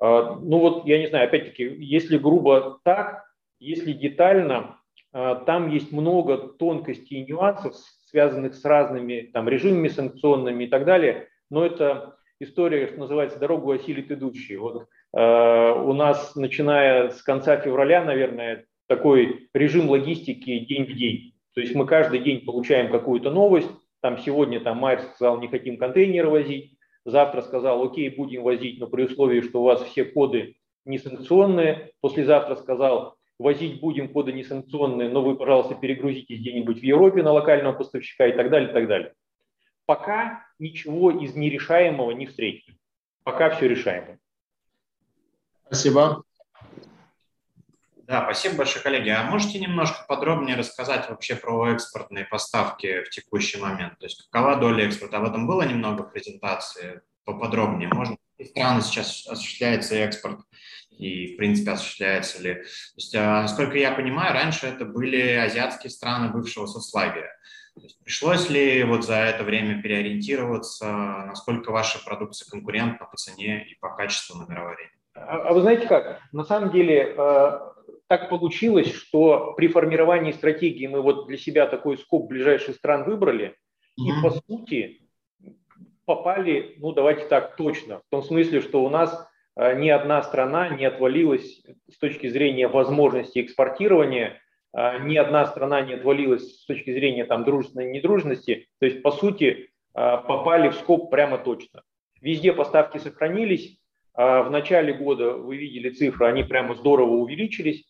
Ну вот, я не знаю, опять-таки, если грубо так, если детально, там есть много тонкостей и нюансов, связанных с разными там, режимами санкционными и так далее. Но это история, что называется, дорогу осилит идущий. Вот э, у нас, начиная с конца февраля, наверное, такой режим логистики день в день. То есть мы каждый день получаем какую-то новость. Там сегодня там Майер сказал, не хотим контейнеры возить. Завтра сказал, окей, будем возить, но при условии, что у вас все коды не санкционные. Послезавтра сказал, возить будем коды несанкционные, но вы, пожалуйста, перегрузитесь где-нибудь в Европе на локального поставщика и так далее, и так далее. Пока ничего из нерешаемого не встретили. Пока все решаемо. Спасибо. Да, спасибо большое, коллеги. А можете немножко подробнее рассказать вообще про экспортные поставки в текущий момент? То есть какова доля экспорта? Об этом было немного в презентации, поподробнее. Можно? И страны сейчас осуществляется экспорт и, в принципе, осуществляется ли. То есть, а, насколько я понимаю, раньше это были азиатские страны бывшего соцлагеря. То есть, пришлось ли вот за это время переориентироваться, насколько ваша продукция конкурентна по цене и по качеству на мировой арене? А, а вы знаете как? На самом деле э, так получилось, что при формировании стратегии мы вот для себя такой скоп ближайших стран выбрали, mm-hmm. и по сути попали, ну давайте так точно, в том смысле, что у нас ни одна страна не отвалилась с точки зрения возможности экспортирования, э, ни одна страна не отвалилась с точки зрения там, дружественной и недружественности. То есть, по сути, э, попали в скоп прямо точно. Везде поставки сохранились. В начале года вы видели цифры, они прямо здорово увеличились.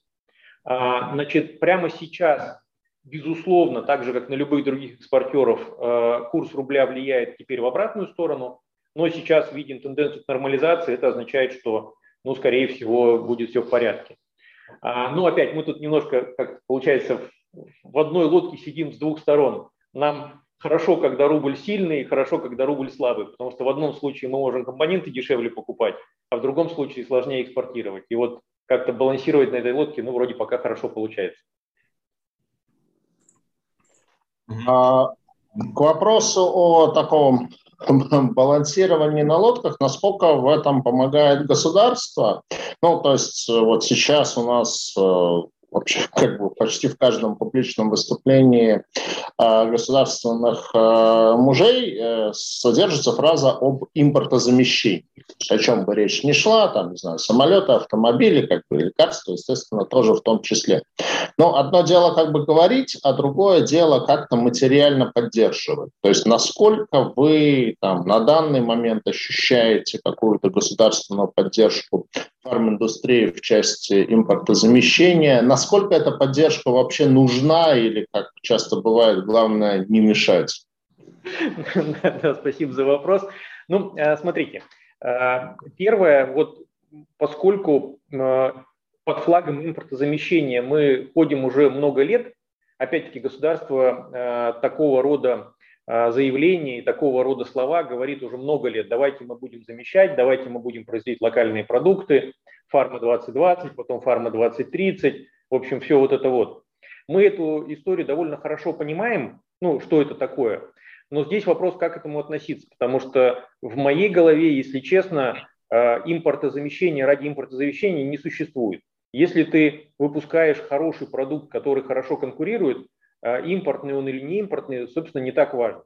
Значит, прямо сейчас, безусловно, так же, как на любых других экспортеров, курс рубля влияет теперь в обратную сторону но сейчас видим тенденцию к нормализации, это означает, что, ну, скорее всего, будет все в порядке. А, ну, опять, мы тут немножко, как получается, в одной лодке сидим с двух сторон. Нам хорошо, когда рубль сильный, и хорошо, когда рубль слабый, потому что в одном случае мы можем компоненты дешевле покупать, а в другом случае сложнее экспортировать. И вот как-то балансировать на этой лодке, ну, вроде пока хорошо получается. А, к вопросу о таком балансирование на лодках, насколько в этом помогает государство. Ну, то есть э, вот сейчас у нас э, вообще как бы почти в каждом публичном выступлении э, государственных э, мужей э, содержится фраза об импортозамещении. О чем бы речь не шла, там, не знаю, самолеты, автомобили, как бы лекарства, естественно, тоже в том числе. Но одно дело как бы говорить, а другое дело как-то материально поддерживать. То есть насколько вы там, на данный момент ощущаете какую-то государственную поддержку фарминдустрии в части импортозамещения, насколько эта поддержка вообще нужна или, как часто бывает, главное не мешать? Спасибо за вопрос. Ну, э, смотрите, э, первое, вот поскольку э, под флагом импортозамещения мы ходим уже много лет, опять-таки государство такого рода заявления и такого рода слова говорит уже много лет. Давайте мы будем замещать, давайте мы будем производить локальные продукты, фарма 2020, потом фарма 2030, в общем, все вот это вот. Мы эту историю довольно хорошо понимаем, ну, что это такое. Но здесь вопрос, как к этому относиться, потому что в моей голове, если честно, э, импортозамещения ради импортозамещения не существует. Если ты выпускаешь хороший продукт, который хорошо конкурирует, э, импортный он или не импортный, собственно, не так важно.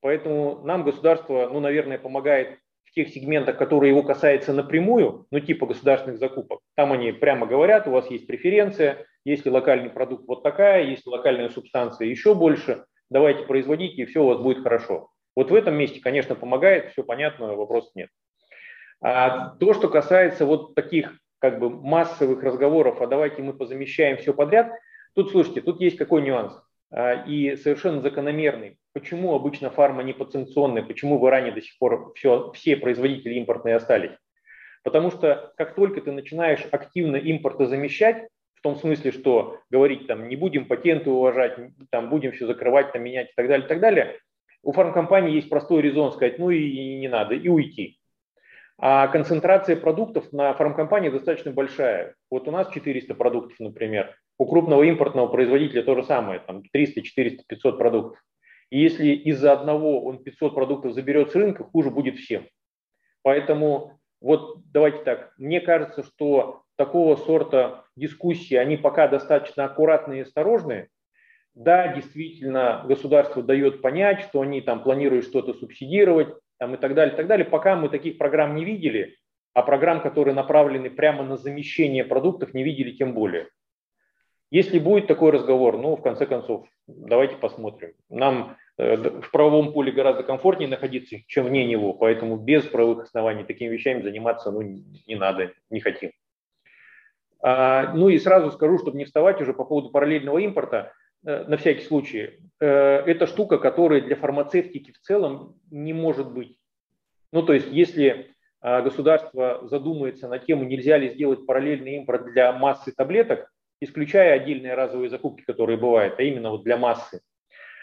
Поэтому нам государство, ну, наверное, помогает тех сегментах, которые его касаются напрямую, ну типа государственных закупок, там они прямо говорят, у вас есть преференция, если локальный продукт вот такая, если локальная субстанция еще больше, давайте производите, и все у вас будет хорошо. Вот в этом месте, конечно, помогает, все понятно, вопросов нет. А то, что касается вот таких как бы массовых разговоров, а давайте мы позамещаем все подряд, тут, слушайте, тут есть какой нюанс, и совершенно закономерный. Почему обычно фарма не подсанкционная, почему в Иране до сих пор все, все производители импортные остались? Потому что как только ты начинаешь активно импортозамещать, в том смысле, что говорить там не будем патенты уважать, там будем все закрывать, там менять и так далее, и так далее, у фармкомпании есть простой резон сказать, ну и не надо, и уйти. А концентрация продуктов на фармкомпании достаточно большая. Вот у нас 400 продуктов, например. У крупного импортного производителя то же самое, там 300, 400, 500 продуктов. И если из-за одного он 500 продуктов заберет с рынка, хуже будет всем. Поэтому вот давайте так, мне кажется, что такого сорта дискуссии, они пока достаточно аккуратные и осторожные. Да, действительно, государство дает понять, что они там планируют что-то субсидировать там, и так далее, и так далее. Пока мы таких программ не видели, а программ, которые направлены прямо на замещение продуктов, не видели тем более. Если будет такой разговор, ну, в конце концов, давайте посмотрим. Нам э, в правовом поле гораздо комфортнее находиться, чем вне него, поэтому без правовых оснований такими вещами заниматься ну, не надо, не хотим. А, ну и сразу скажу, чтобы не вставать уже по поводу параллельного импорта, э, на всякий случай, э, это штука, которая для фармацевтики в целом не может быть. Ну то есть если а, государство задумается на тему, нельзя ли сделать параллельный импорт для массы таблеток, исключая отдельные разовые закупки, которые бывают, а именно вот для массы,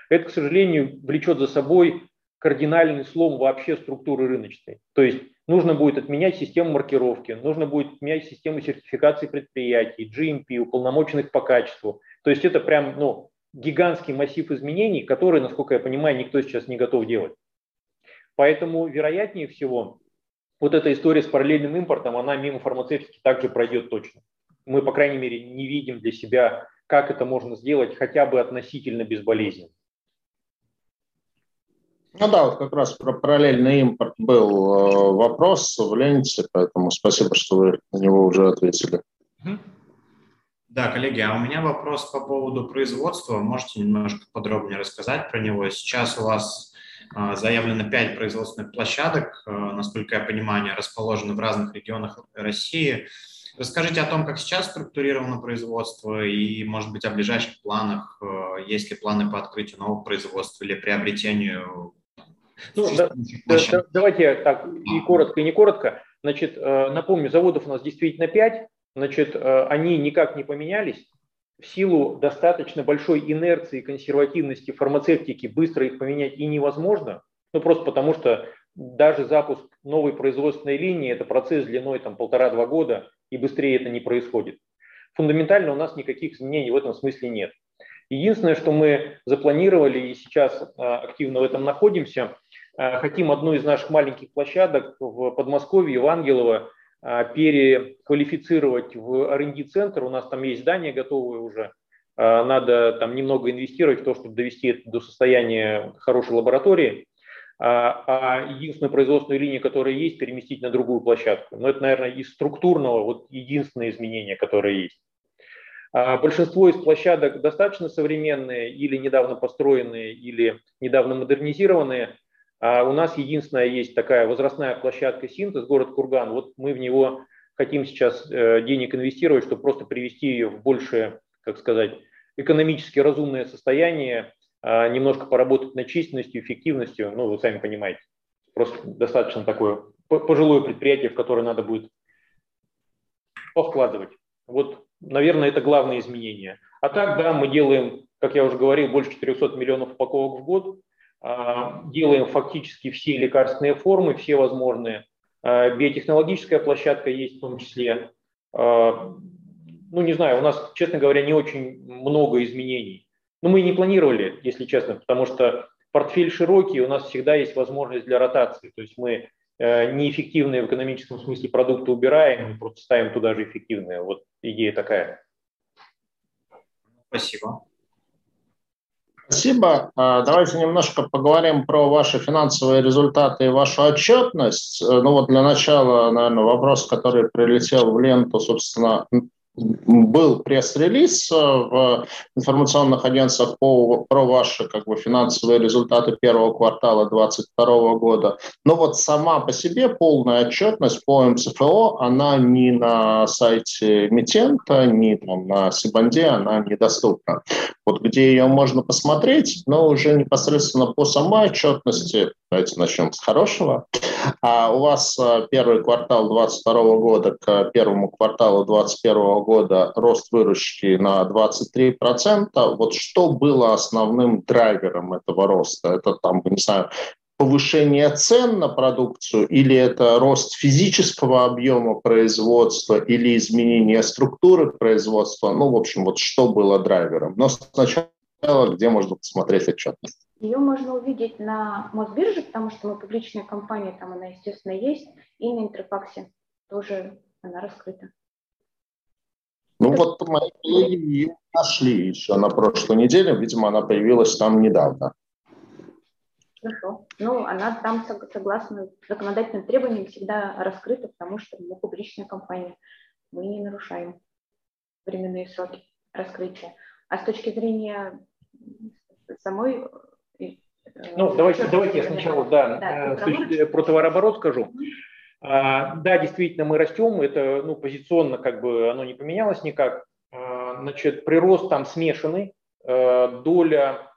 это, к сожалению, влечет за собой кардинальный слом вообще структуры рыночной. То есть нужно будет отменять систему маркировки, нужно будет отменять систему сертификации предприятий, GMP, уполномоченных по качеству. То есть это прям ну, гигантский массив изменений, которые, насколько я понимаю, никто сейчас не готов делать. Поэтому, вероятнее всего, вот эта история с параллельным импортом, она мимо фармацевтики также пройдет точно. Мы, по крайней мере, не видим для себя, как это можно сделать хотя бы относительно безболезненно. Ну да, вот как раз про параллельный импорт был э, вопрос в ленте, поэтому спасибо, что вы на него уже ответили. Да, коллеги, а у меня вопрос по поводу производства. Можете немножко подробнее рассказать про него? Сейчас у вас э, заявлено 5 производственных площадок, э, насколько я понимаю, они расположены в разных регионах России. Расскажите о том, как сейчас структурировано производство и, может быть, о ближайших планах. Есть ли планы по открытию нового производства или приобретению ну, да, да, давайте так и коротко, и не коротко. Значит, э, напомню, заводов у нас действительно 5. Значит, э, они никак не поменялись. В силу достаточно большой инерции консервативности фармацевтики быстро их поменять и невозможно. Ну, просто потому что даже запуск новой производственной линии – это процесс длиной там, полтора-два года, и быстрее это не происходит. Фундаментально у нас никаких изменений в этом смысле нет. Единственное, что мы запланировали и сейчас э, активно в этом находимся – Э, хотим одну из наших маленьких площадок в Подмосковье, в Ангелово, э, переквалифицировать в R&D-центр. У нас там есть здание готовое уже. Надо там немного инвестировать в то, чтобы довести это до состояния хорошей лаборатории. А единственную производственную линию, которая есть, переместить на другую площадку. Но это, наверное, из структурного вот единственное изменение, которое есть. Большинство из площадок достаточно современные или недавно построенные, или недавно модернизированные – а у нас единственная есть такая возрастная площадка «Синтез», город Курган. Вот мы в него хотим сейчас э, денег инвестировать, чтобы просто привести ее в большее, как сказать, экономически разумное состояние, а, немножко поработать над численностью, эффективностью. Ну, вы сами понимаете, просто достаточно такое пожилое предприятие, в которое надо будет повкладывать. Вот, наверное, это главное изменение. А так, да, мы делаем, как я уже говорил, больше 400 миллионов упаковок в год. А, делаем фактически все лекарственные формы, все возможные. А, биотехнологическая площадка есть в том числе. А, ну, не знаю, у нас, честно говоря, не очень много изменений. Но мы и не планировали, если честно, потому что портфель широкий, у нас всегда есть возможность для ротации. То есть мы э, неэффективные в экономическом смысле продукты убираем, мы просто ставим туда же эффективные. Вот идея такая. Спасибо. Спасибо. А, давайте немножко поговорим про ваши финансовые результаты и вашу отчетность. Э, ну вот для начала, наверное, вопрос, который прилетел в ленту, собственно, был пресс-релиз э, в информационных агентствах по, про ваши как бы, финансовые результаты первого квартала 2022 года. Но вот сама по себе полная отчетность по МСФО, она не на сайте Митента, ни там, на Сибанде, она недоступна. Вот где ее можно посмотреть, но уже непосредственно по самой отчетности, давайте начнем с хорошего. А у вас э, первый квартал 2022 года к первому кварталу 2021 года рост выручки на 23%. Вот что было основным драйвером этого роста? Это там, не знаю, повышение цен на продукцию, или это рост физического объема производства, или изменение структуры производства. Ну, в общем, вот что было драйвером. Но сначала, где можно посмотреть отчетность? Ее можно увидеть на Мосбирже, потому что мы публичная компания, там она, естественно, есть, и на Интерфаксе тоже она раскрыта. Ну вот мои коллеги нашли еще на прошлой неделе, видимо, она появилась там недавно. Хорошо. Ну, она там, согласно законодательным требованиям, всегда раскрыта, потому что мы публичная компания. Мы не нарушаем временные сроки раскрытия. А с точки зрения самой... Э, ну, давайте, давайте я сначала, да, да э, про товарооборот скажу. А, да, действительно, мы растем, это ну, позиционно как бы оно не поменялось никак. А, значит, прирост там смешанный, э, доля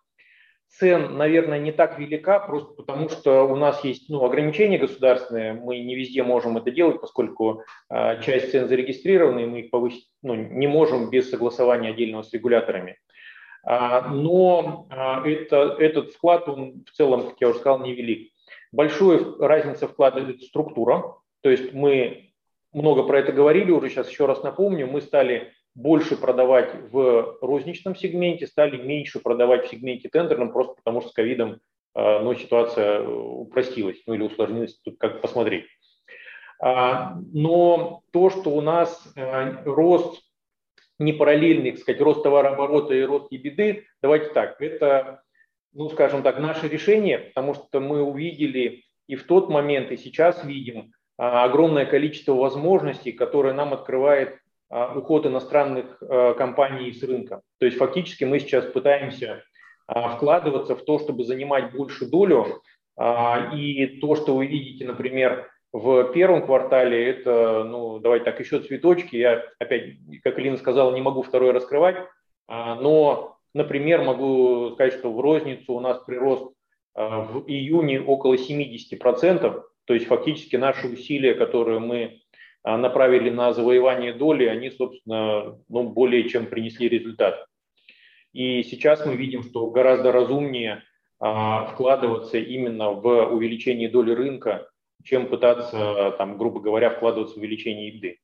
цен, наверное, не так велика, просто потому что у нас есть ну, ограничения государственные, мы не везде можем это делать, поскольку э, часть цен зарегистрированы, и мы их повысить ну, не можем без согласования отдельного с регуляторами. А, но а, это, этот вклад, он в целом, как я уже сказал, невелик. Большую разница вклада – это структура, то есть мы много про это говорили, уже сейчас еще раз напомню, мы стали больше продавать в розничном сегменте, стали меньше продавать в сегменте тендерном, просто потому что с ковидом э, ну, ситуация упростилась, ну или усложнилась, тут как посмотреть. А, но то, что у нас э, рост не параллельный, так сказать, рост товарооборота и рост ебеды, давайте так, это, ну, скажем так, наше решение, потому что мы увидели и в тот момент, и сейчас видим а, огромное количество возможностей, которые нам открывает а, уход иностранных а, компаний с рынка. То есть фактически мы сейчас пытаемся вкладываться в то, чтобы занимать больше долю. И то, что вы видите, например, в первом квартале, это, ну, давайте так, еще цветочки. Я опять, как Лина сказала, не могу второй раскрывать, но, например, могу сказать, что в розницу у нас прирост в июне около 70%, то есть фактически наши усилия, которые мы а, направили на завоевание доли, они, собственно, ну, более чем принесли результат. И сейчас мы видим, что гораздо разумнее а, вкладываться именно в увеличение доли рынка, чем пытаться, там, грубо говоря, вкладываться в увеличение еды.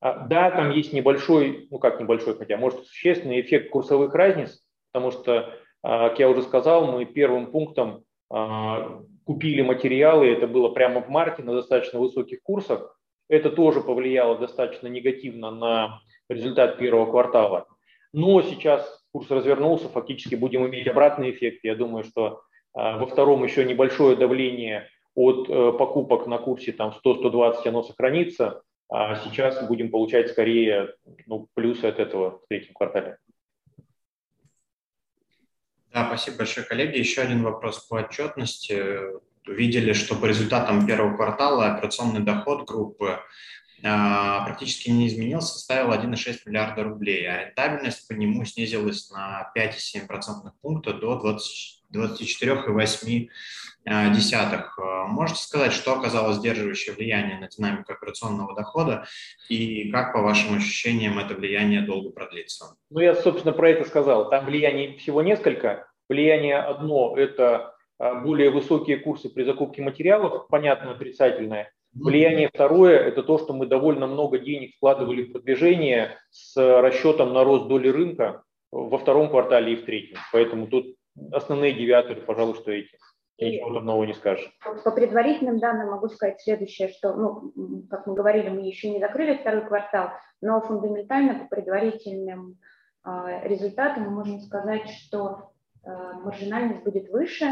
А, да, там есть небольшой, ну как небольшой, хотя может существенный эффект курсовых разниц, потому что, как я уже сказал, мы первым пунктом купили материалы, это было прямо в марте на достаточно высоких курсах, это тоже повлияло достаточно негативно на результат первого квартала. Но сейчас курс развернулся, фактически будем иметь обратный эффект. Я думаю, что а, во втором еще небольшое давление от э, покупок на курсе там 100-120 оно сохранится, а сейчас будем получать скорее ну, плюсы от этого в третьем квартале. Да, спасибо большое, коллеги. Еще один вопрос по отчетности видели, что по результатам первого квартала операционный доход группы а, практически не изменился, составил 1,6 миллиарда рублей, а рентабельность по нему снизилась на 5,7 процентных пункта до 24,8 а, десятых. Можете сказать, что оказало сдерживающее влияние на динамику операционного дохода и как, по вашим ощущениям, это влияние долго продлится? Ну, я, собственно, про это сказал. Там влияние всего несколько. Влияние одно – это а, более высокие курсы при закупке материалов, понятно, отрицательное. Влияние второе – это то, что мы довольно много денег вкладывали в продвижение с расчетом на рост доли рынка во втором квартале и в третьем. Поэтому тут основные девиаторы, пожалуй, что эти. Ничего там нового не скажешь. По предварительным данным могу сказать следующее, что, ну, как мы говорили, мы еще не закрыли второй квартал, но фундаментально по предварительным э, результатам мы можем сказать, что э, маржинальность будет выше,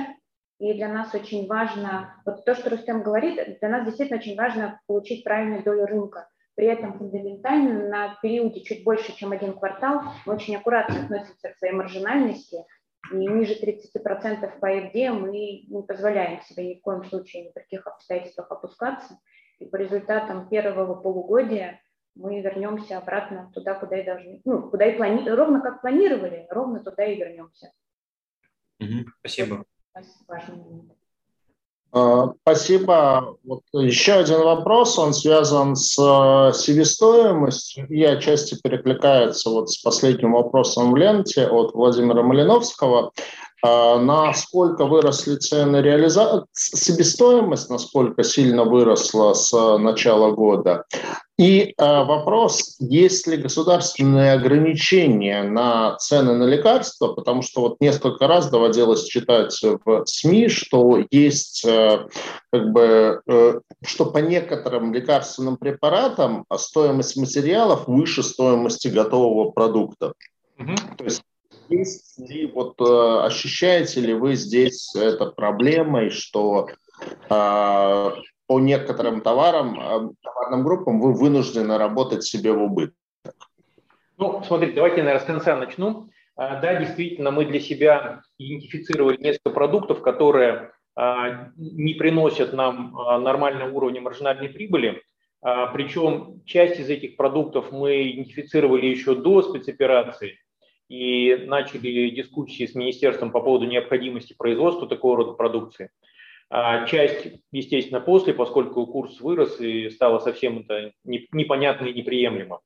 и для нас очень важно, вот то, что Рустем говорит, для нас действительно очень важно получить правильную долю рынка. При этом фундаментально на периоде чуть больше, чем один квартал, мы очень аккуратно относимся к своей маржинальности, и ниже 30% по FD мы не позволяем себе ни в коем случае ни при каких обстоятельствах опускаться. И по результатам первого полугодия мы вернемся обратно туда, куда и должны, ну, куда и плани... ровно как планировали, ровно туда и вернемся. Угу, спасибо. Важный момент. А, спасибо. Вот еще один вопрос, он связан с э, себестоимостью и отчасти перекликается вот с последним вопросом в ленте от Владимира Малиновского. А, насколько выросли цены реализации, себестоимость, насколько сильно выросла с начала года. И а, вопрос, есть ли государственные ограничения на цены на лекарства, потому что вот несколько раз доводилось читать в СМИ, что есть э, как бы, э, что по некоторым лекарственным препаратам стоимость материалов выше стоимости готового продукта. Угу. То есть есть ли, вот э, ощущаете ли вы здесь это проблемой, что э, по некоторым товарам, э, товарным группам вы вынуждены работать себе в убыток? Ну, смотрите, давайте, наверное, с конца начну. Да, действительно, мы для себя идентифицировали несколько продуктов, которые не приносят нам нормального уровня маржинальной прибыли. Причем часть из этих продуктов мы идентифицировали еще до спецоперации – и начали дискуссии с министерством по поводу необходимости производства такого рода продукции. А часть, естественно, после, поскольку курс вырос и стало совсем это непонятно и неприемлемо.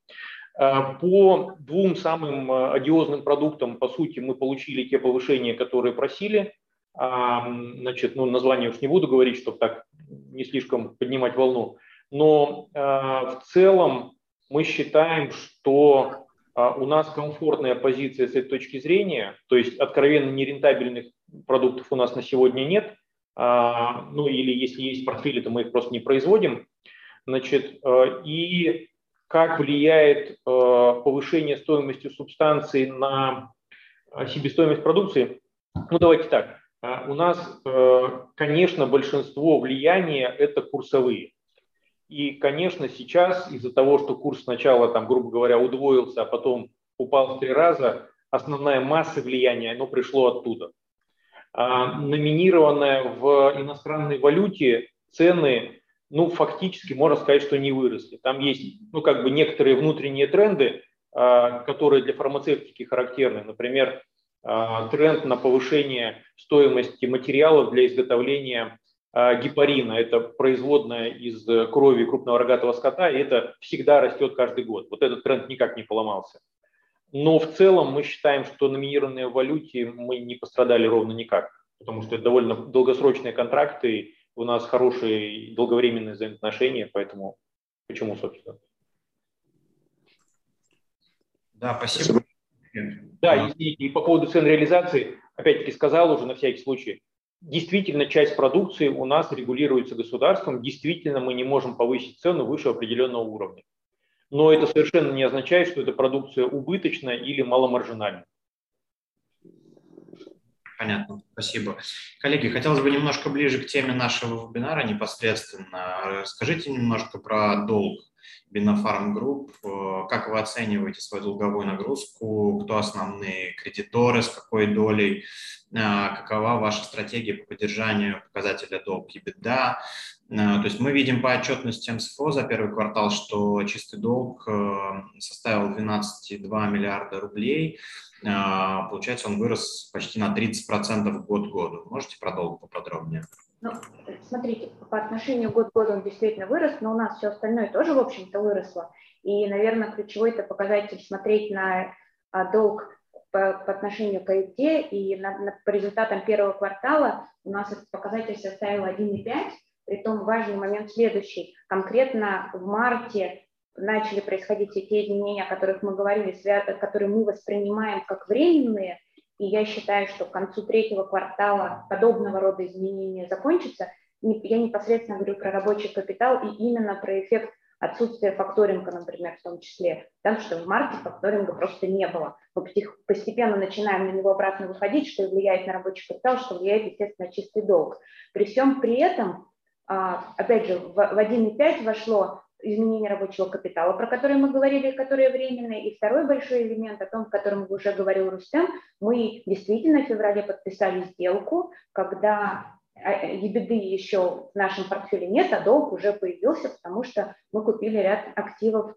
А по двум самым одиозным продуктам, по сути, мы получили те повышения, которые просили. А, значит, ну, название уж не буду говорить, чтобы так не слишком поднимать волну. Но в целом мы считаем, что а у нас комфортная позиция с этой точки зрения, то есть откровенно нерентабельных продуктов у нас на сегодня нет, а, ну или если есть портфели, то мы их просто не производим. Значит, э, и как влияет э, повышение стоимости субстанции на э, себестоимость продукции? Ну давайте так. У нас, конечно, большинство влияния это курсовые. И, конечно, сейчас из-за того, что курс сначала, там, грубо говоря, удвоился, а потом упал в три раза, основная масса влияния, оно пришло оттуда. А номинированная в иностранной валюте цены, ну, фактически можно сказать, что не выросли. Там есть, ну, как бы некоторые внутренние тренды, а, которые для фармацевтики характерны. Например, а, тренд на повышение стоимости материалов для изготовления гепарина, это производная из крови крупного рогатого скота, и это всегда растет каждый год. Вот этот тренд никак не поломался. Но в целом мы считаем, что номинированные в валюте мы не пострадали ровно никак, потому что это довольно долгосрочные контракты, у нас хорошие долговременные взаимоотношения, поэтому почему, собственно. Да, спасибо. Да, и, и по поводу цен реализации, опять-таки сказал уже на всякий случай, Действительно, часть продукции у нас регулируется государством, действительно мы не можем повысить цену выше определенного уровня. Но это совершенно не означает, что эта продукция убыточная или маломаржинальная. Понятно, спасибо. Коллеги, хотелось бы немножко ближе к теме нашего вебинара непосредственно. Расскажите немножко про долг Бинофарм Групп. Как вы оцениваете свою долговую нагрузку? Кто основные кредиторы, с какой долей? А, какова ваша стратегия по поддержанию показателя долг EBITDA. А, то есть мы видим по отчетности МСФО за первый квартал, что чистый долг э, составил 12,2 миллиарда рублей. Получается, он вырос почти на 30% год к году. Можете про долг поподробнее? Ну, смотрите, по отношению год к году он действительно вырос, но у нас все остальное тоже, в общем-то, выросло. И, наверное, ключевой это показатель смотреть на долг по, по отношению к АИТ, и на, на, по результатам первого квартала у нас этот показатель составил 1,5, притом важный момент следующий. Конкретно в марте начали происходить все те изменения, о которых мы говорили, которые мы воспринимаем как временные, и я считаю, что к концу третьего квартала подобного рода изменения закончатся. Я непосредственно говорю про рабочий капитал и именно про эффект отсутствие факторинга, например, в том числе, потому что в марте факторинга просто не было. Мы постепенно начинаем на него обратно выходить, что влияет на рабочий капитал, что влияет, естественно, на чистый долг. При всем при этом, а, опять же, в 1,5 вошло изменение рабочего капитала, про который мы говорили, которые временные. И второй большой элемент, о том, о котором уже говорил Рустем, мы действительно в феврале подписали сделку, когда ебеды еще в нашем портфеле нет, а долг уже появился, потому что мы купили ряд активов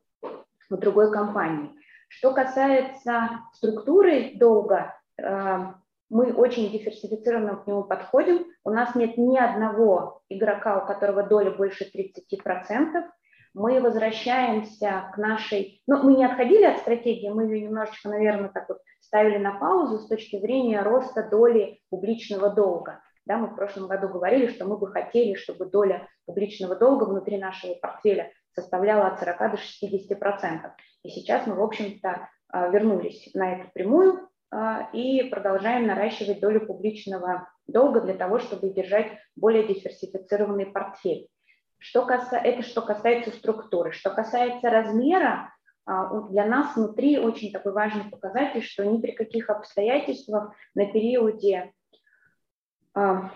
в другой компании. Что касается структуры долга, э, мы очень диверсифицированно к нему подходим. У нас нет ни одного игрока, у которого доля больше 30%. Мы возвращаемся к нашей... Ну, мы не отходили от стратегии, мы ее немножечко, наверное, так вот ставили на паузу с точки зрения роста доли публичного долга. Да, мы в прошлом году говорили, что мы бы хотели, чтобы доля публичного долга внутри нашего портфеля составляла от 40 до 60 процентов. И сейчас мы, в общем-то, а, вернулись на эту прямую а, и продолжаем наращивать долю публичного долга для того, чтобы держать более диверсифицированный портфель. Что каса... Это что касается структуры. Что касается размера, а, для нас внутри очень такой важный показатель, что ни при каких обстоятельствах на периоде за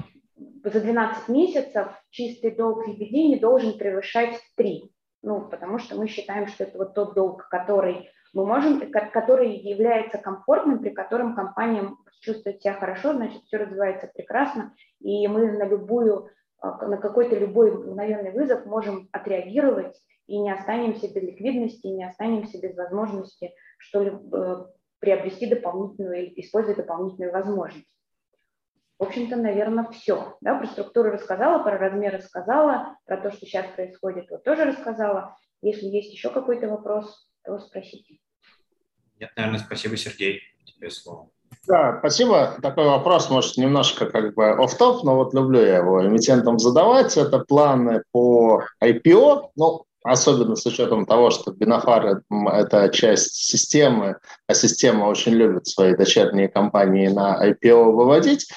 12 месяцев чистый долг EBD не должен превышать 3 ну, потому что мы считаем, что это вот тот долг, который мы можем, который является комфортным, при котором компания чувствует себя хорошо, значит, все развивается прекрасно, и мы на любую, а, на какой-то любой мгновенный вызов можем отреагировать и не останемся без ликвидности, не останемся без возможности что-либо э, приобрести дополнительную, использовать дополнительную возможность. В общем-то, наверное, все. Да, про структуру рассказала, про размер рассказала, про то, что сейчас происходит, вот тоже рассказала. Если есть еще какой-то вопрос, то спросите. Нет, наверное, спасибо, Сергей. Тебе слово. Да, спасибо. Такой вопрос, может, немножко как бы оф топ но вот люблю я его эмитентам задавать. Это планы по IPO. Ну, особенно с учетом того, что Бинофар – это часть системы, а система очень любит свои дочерние компании на IPO выводить.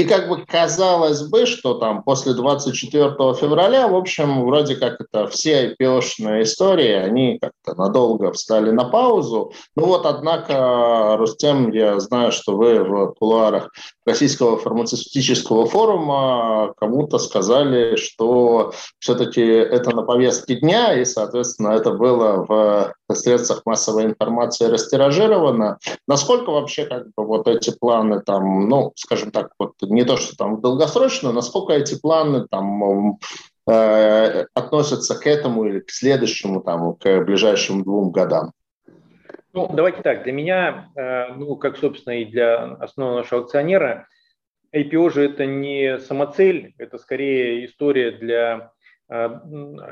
И как бы казалось бы, что там после 24 февраля, в общем, вроде как это все IPO-шные истории, они как-то надолго встали на паузу. Ну вот, однако, Рустем, я знаю, что вы в кулуарах Российского фармацевтического форума кому-то сказали, что все-таки это на повестке дня, и, соответственно, это было в средствах массовой информации растиражировано. Насколько вообще как бы вот эти планы там, ну, скажем так, вот не то, что там долгосрочно, насколько эти планы там э, относятся к этому или к следующему, там, к ближайшим двум годам? Ну, давайте так. Для меня, э, ну, как, собственно, и для основного нашего акционера, IPO же это не самоцель, это скорее история для э,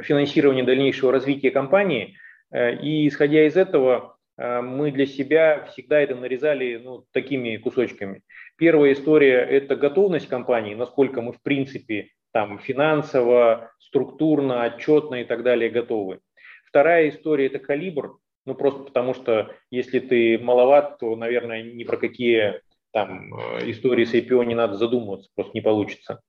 финансирования дальнейшего развития компании. Э, и исходя из этого, мы для себя всегда это нарезали ну, такими кусочками. Первая история – это готовность компании, насколько мы в принципе там финансово, структурно, отчетно и так далее готовы. Вторая история – это калибр, ну просто потому что если ты маловат, то, наверное, ни про какие там э, истории с IPO не надо задумываться, просто не получится.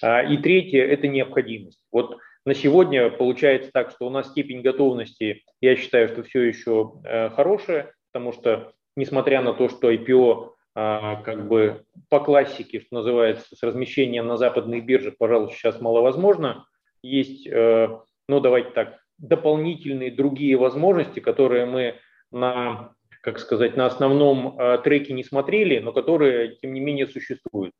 А, и третье – это необходимость. Вот на сегодня получается так, что у нас степень готовности, я считаю, что все еще э, хорошая, потому что, несмотря на то, что IPO а, как бы по классике, что называется, с размещением на западных биржах, пожалуй, сейчас маловозможно. Есть, ну давайте так, дополнительные другие возможности, которые мы на, как сказать, на основном э, треке не смотрели, но которые, тем не менее, существуют.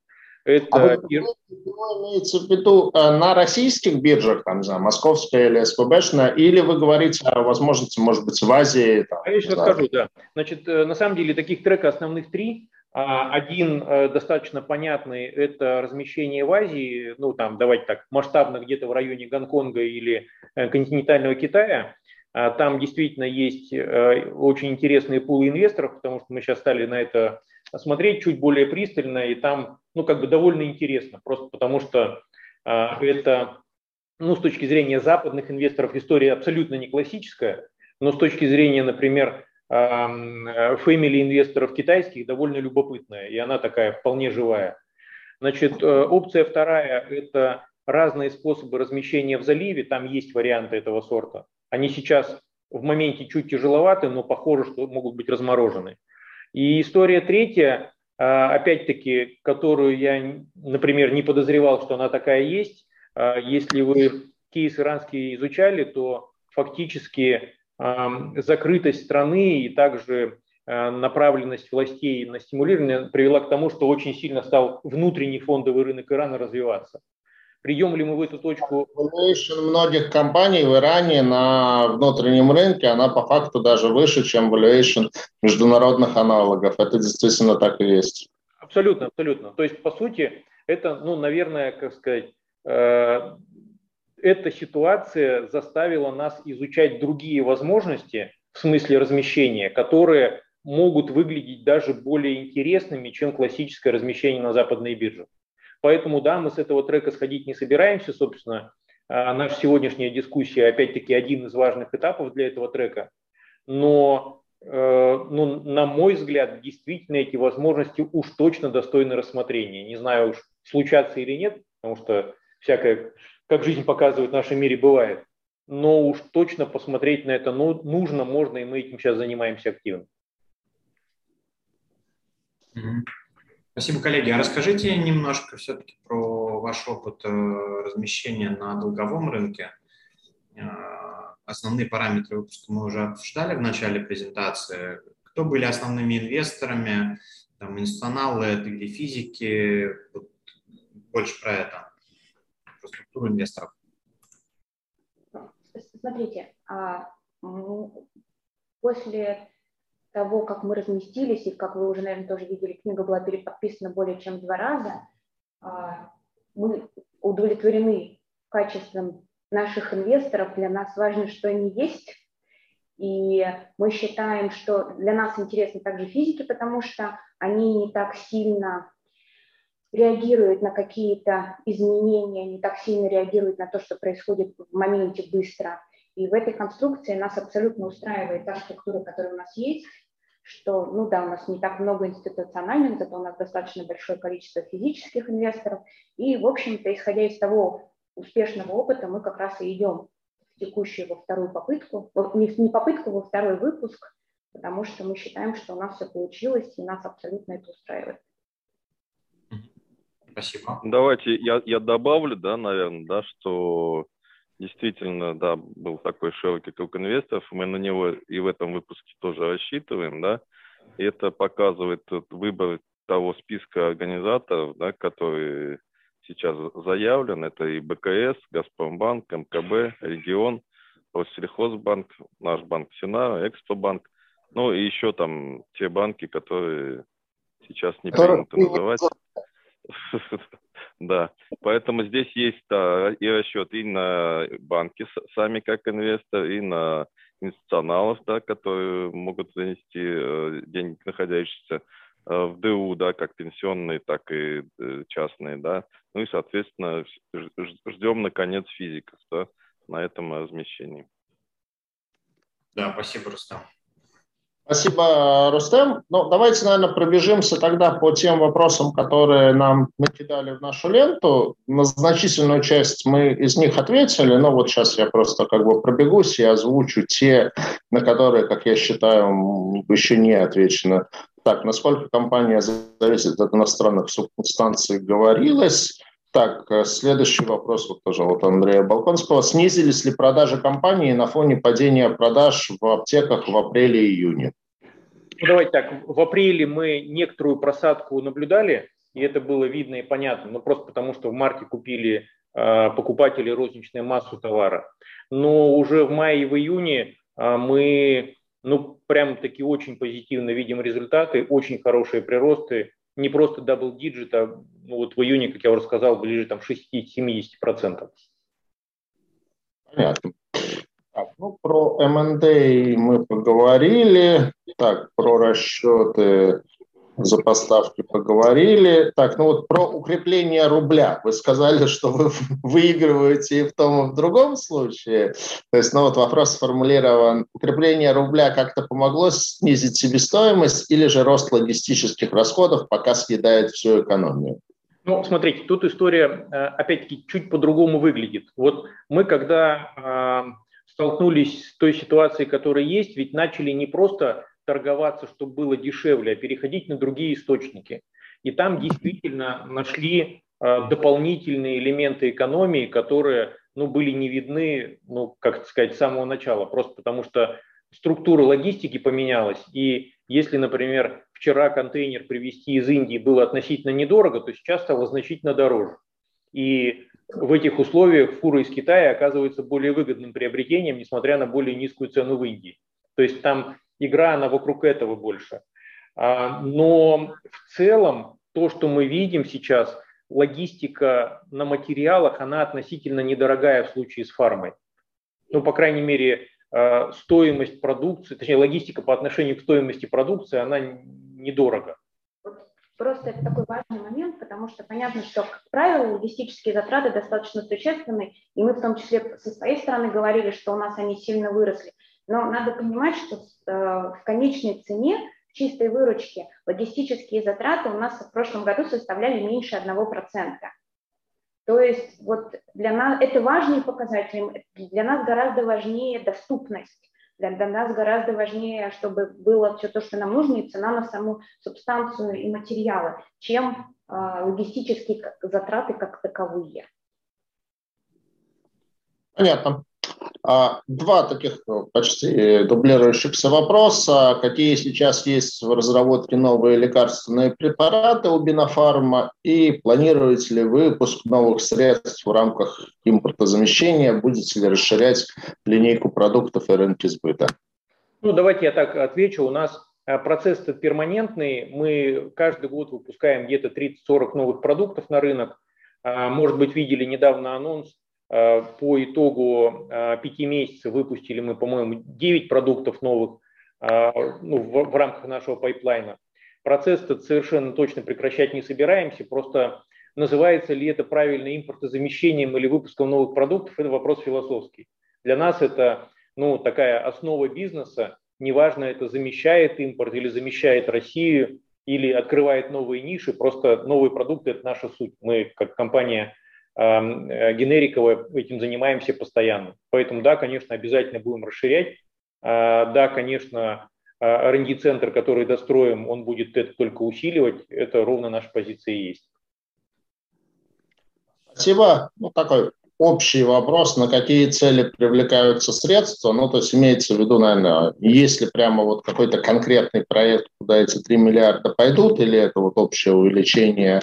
Это... А вы, имеете в виду э, на российских биржах, там, не знаю, московская или СПБшная, или вы говорите о возможности, может быть, в Азии? Там, Я сейчас расскажу, да. Значит, на самом деле таких треков основных три. А, один э, достаточно понятный – это размещение в Азии, ну там, давайте так, масштабно где-то в районе Гонконга или э, континентального Китая. А, там действительно есть э, очень интересные пулы инвесторов, потому что мы сейчас стали на это смотреть чуть более пристально, и там, ну, как бы довольно интересно, просто потому что а, это, ну, с точки зрения западных инвесторов история абсолютно не классическая, но с точки зрения, например, фэмили инвесторов китайских довольно любопытная, и она такая вполне живая. Значит, э, опция вторая – это разные способы размещения в заливе, там есть варианты этого сорта. Они сейчас в моменте чуть тяжеловаты, но похоже, что могут быть разморожены. И история третья, а, опять-таки, которую я, например, не подозревал, что она такая есть. Если вы кейс иранский изучали, то фактически закрытость страны и также направленность властей на стимулирование привела к тому, что очень сильно стал внутренний фондовый рынок Ирана развиваться. Придем ли мы в эту точку? Valuation многих компаний в Иране на внутреннем рынке, она по факту даже выше, чем valuation международных аналогов. Это действительно так и есть. Абсолютно, абсолютно. То есть, по сути, это, ну, наверное, как сказать, э, эта ситуация заставила нас изучать другие возможности в смысле размещения, которые могут выглядеть даже более интересными, чем классическое размещение на западной бирже. Поэтому, да, мы с этого трека сходить не собираемся, собственно. А наша сегодняшняя дискуссия, опять-таки, один из важных этапов для этого трека. Но, э, ну, на мой взгляд, действительно эти возможности уж точно достойны рассмотрения. Не знаю уж, случаться или нет, потому что всякое, как жизнь показывает, в нашем мире бывает. Но уж точно посмотреть на это ну, нужно, можно, и мы этим сейчас занимаемся активно. Спасибо, коллеги. А расскажите немножко все-таки про ваш опыт э, размещения на долговом рынке. Э, основные параметры выпуска мы уже обсуждали в начале презентации. Кто были основными инвесторами, там, институционалы это или физики? Вот больше про это, про структуру инвесторов. Смотрите, а, после того, как мы разместились, и как вы уже, наверное, тоже видели, книга была переподписана более чем два раза, а, мы удовлетворены качеством наших инвесторов. Для нас важно, что они есть. И мы считаем, что для нас интересны также физики, потому что они не так сильно реагируют на какие-то изменения, не так сильно реагируют на то, что происходит в моменте быстро. И в этой конструкции нас абсолютно устраивает та структура, которая у нас есть что, ну да, у нас не так много институциональных, зато у нас достаточно большое количество физических инвесторов. И, в общем-то, исходя из того успешного опыта, мы как раз и идем в текущую во вторую попытку, не попытку, во второй выпуск, потому что мы считаем, что у нас все получилось, и нас абсолютно это устраивает. Спасибо. Давайте я, я добавлю, да, наверное, да, что действительно, да, был такой широкий круг инвесторов, мы на него и в этом выпуске тоже рассчитываем, да, и это показывает выбор того списка организаторов, да, который сейчас заявлен, это и БКС, Газпромбанк, МКБ, Регион, Россельхозбанк, наш банк Синара, Экспобанк, ну и еще там те банки, которые сейчас не принято называть. Да, поэтому здесь есть и расчет и на банки сами как инвестор, и на институционалов, да, которые могут занести э, деньги, находящиеся э, в ДУ, да, как пенсионные, так и э, частные, да. Ну и, соответственно, ждем, наконец, физиков, да, на этом размещении. Да, спасибо, Рустам. Спасибо, Рустем. Ну, давайте, наверное, пробежимся тогда по тем вопросам, которые нам накидали в нашу ленту. На значительную часть мы из них ответили, но вот сейчас я просто как бы пробегусь и озвучу те, на которые, как я считаю, еще не отвечено. Так, насколько компания зависит от иностранных субстанций, говорилось. Так, следующий вопрос, вот тоже вот Андрея Балконского. Снизились ли продажи компании на фоне падения продаж в аптеках в апреле-июне? Ну, давайте так, в апреле мы некоторую просадку наблюдали, и это было видно и понятно, ну просто потому что в марте купили э, покупатели розничную массу товара. Но уже в мае и в июне э, мы, ну прям таки очень позитивно видим результаты, очень хорошие приросты, не просто double digit, а ну, вот в июне, как я уже сказал, ближе там 60-70%. Понятно. Так, ну, про M&A мы поговорили. Так, про расчеты за поставки поговорили. Так, ну вот про укрепление рубля. Вы сказали, что вы выигрываете и в том, и в другом случае. То есть, ну вот вопрос сформулирован. Укрепление рубля как-то помогло снизить себестоимость или же рост логистических расходов пока съедает всю экономию? Ну, смотрите, тут история, э, опять-таки, чуть по-другому выглядит. Вот мы, когда а, столкнулись с той ситуацией, которая есть, ведь начали не просто торговаться, чтобы было дешевле, а переходить на другие источники. И там действительно нашли э, дополнительные элементы экономии, которые ну, были не видны, ну, как сказать, с самого начала, просто потому что структура логистики поменялась, и если, например, вчера контейнер привезти из Индии было относительно недорого, то сейчас стало значительно дороже. И в этих условиях фура из Китая оказывается более выгодным приобретением, несмотря на более низкую цену в Индии. То есть там игра, она вокруг этого больше. А, но в целом то, что мы видим сейчас, логистика на материалах, она относительно недорогая в случае с фармой. Ну, по крайней мере, а, стоимость продукции, точнее, логистика по отношению к стоимости продукции, она недорого. Просто это такой важный момент, потому что понятно, что, как правило, логистические затраты достаточно существенны, и мы в том числе со своей стороны говорили, что у нас они сильно выросли. Но надо понимать, что э, в конечной цене, в чистой выручке, логистические затраты у нас в прошлом году составляли меньше 1%. То есть вот для нас это важный показатель, для нас гораздо важнее доступность для, для нас гораздо важнее, чтобы было все то, что нам нужно, и цена на саму субстанцию и материалы, чем э, логистические затраты как таковые. Понятно. А, два таких ну, почти дублирующихся вопроса. Какие сейчас есть в разработке новые лекарственные препараты у Бинофарма и планируете ли выпуск новых средств в рамках импортозамещения? Будете ли расширять линейку продуктов и рынки сбыта? Ну, давайте я так отвечу. У нас э, процесс перманентный. Мы каждый год выпускаем где-то 30-40 новых продуктов на рынок. А, может быть, видели недавно анонс Э, по итогу э, пяти месяцев выпустили мы, по-моему, 9 продуктов новых э, ну, в, в рамках нашего pipeline а. Процесс этот совершенно точно прекращать не собираемся, просто называется ли это правильно импортозамещением или выпуском новых продуктов, это вопрос философский. Для нас это ну, такая основа бизнеса, неважно, это замещает импорт или замещает Россию, или открывает новые ниши, просто новые продукты – это наша суть. Мы, как компания Э, генериково этим занимаемся постоянно. Поэтому, да, конечно, обязательно будем расширять. А, да, конечно, а, R&D-центр, который достроим, он будет это только усиливать. Это ровно наша позиция и есть. Спасибо. Ну, такой общий вопрос, на какие цели привлекаются средства. Ну, то есть имеется в виду, наверное, если прямо вот какой-то конкретный проект, куда эти 3 миллиарда пойдут, или это вот общее увеличение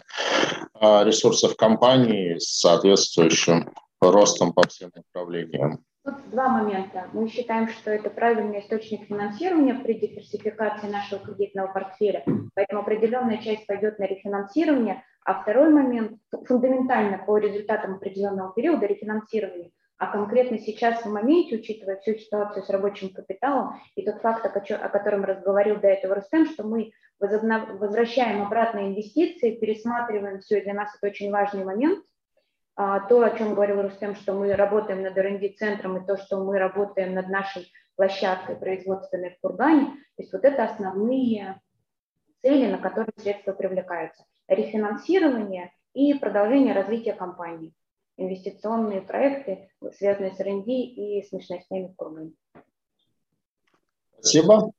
а, ресурсов компании с соответствующим ростом по всем направлениям? Тут два момента. Мы считаем, что это правильный источник финансирования при диверсификации нашего кредитного портфеля, поэтому определенная часть пойдет на рефинансирование, а второй момент фундаментально по результатам определенного периода рефинансирования, а конкретно сейчас в моменте, учитывая всю ситуацию с рабочим капиталом и тот факт, о котором разговаривал до этого Рустем, что мы возвращаем обратно инвестиции, пересматриваем все, и для нас это очень важный момент. А, то, о чем говорил Рустем, что мы работаем над R&D-центром, и то, что мы работаем над нашей площадкой производственной в Кургане, то есть вот это основные цели, на которые средства привлекаются рефинансирование и продолжение развития компании. Инвестиционные проекты, связанные с R&D и с мощностями в Кургане. Спасибо.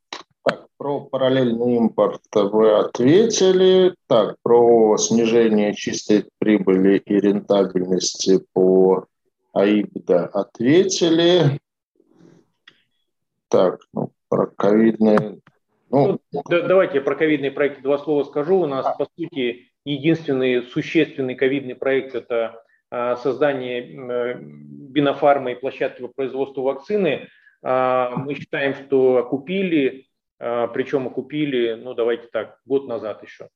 Про параллельный импорт вы ответили. Так, про снижение чистой прибыли и рентабельности по АИБДА ответили. Так, ну, про ковидные ну, ну, да, давайте я про ковидные проекты два слова скажу. У нас, по сути, единственный существенный ковидный проект – это а, создание э, бинофармы и площадки по производству вакцины. А, мы считаем, что окупили, а, причем окупили, ну давайте так, год назад еще.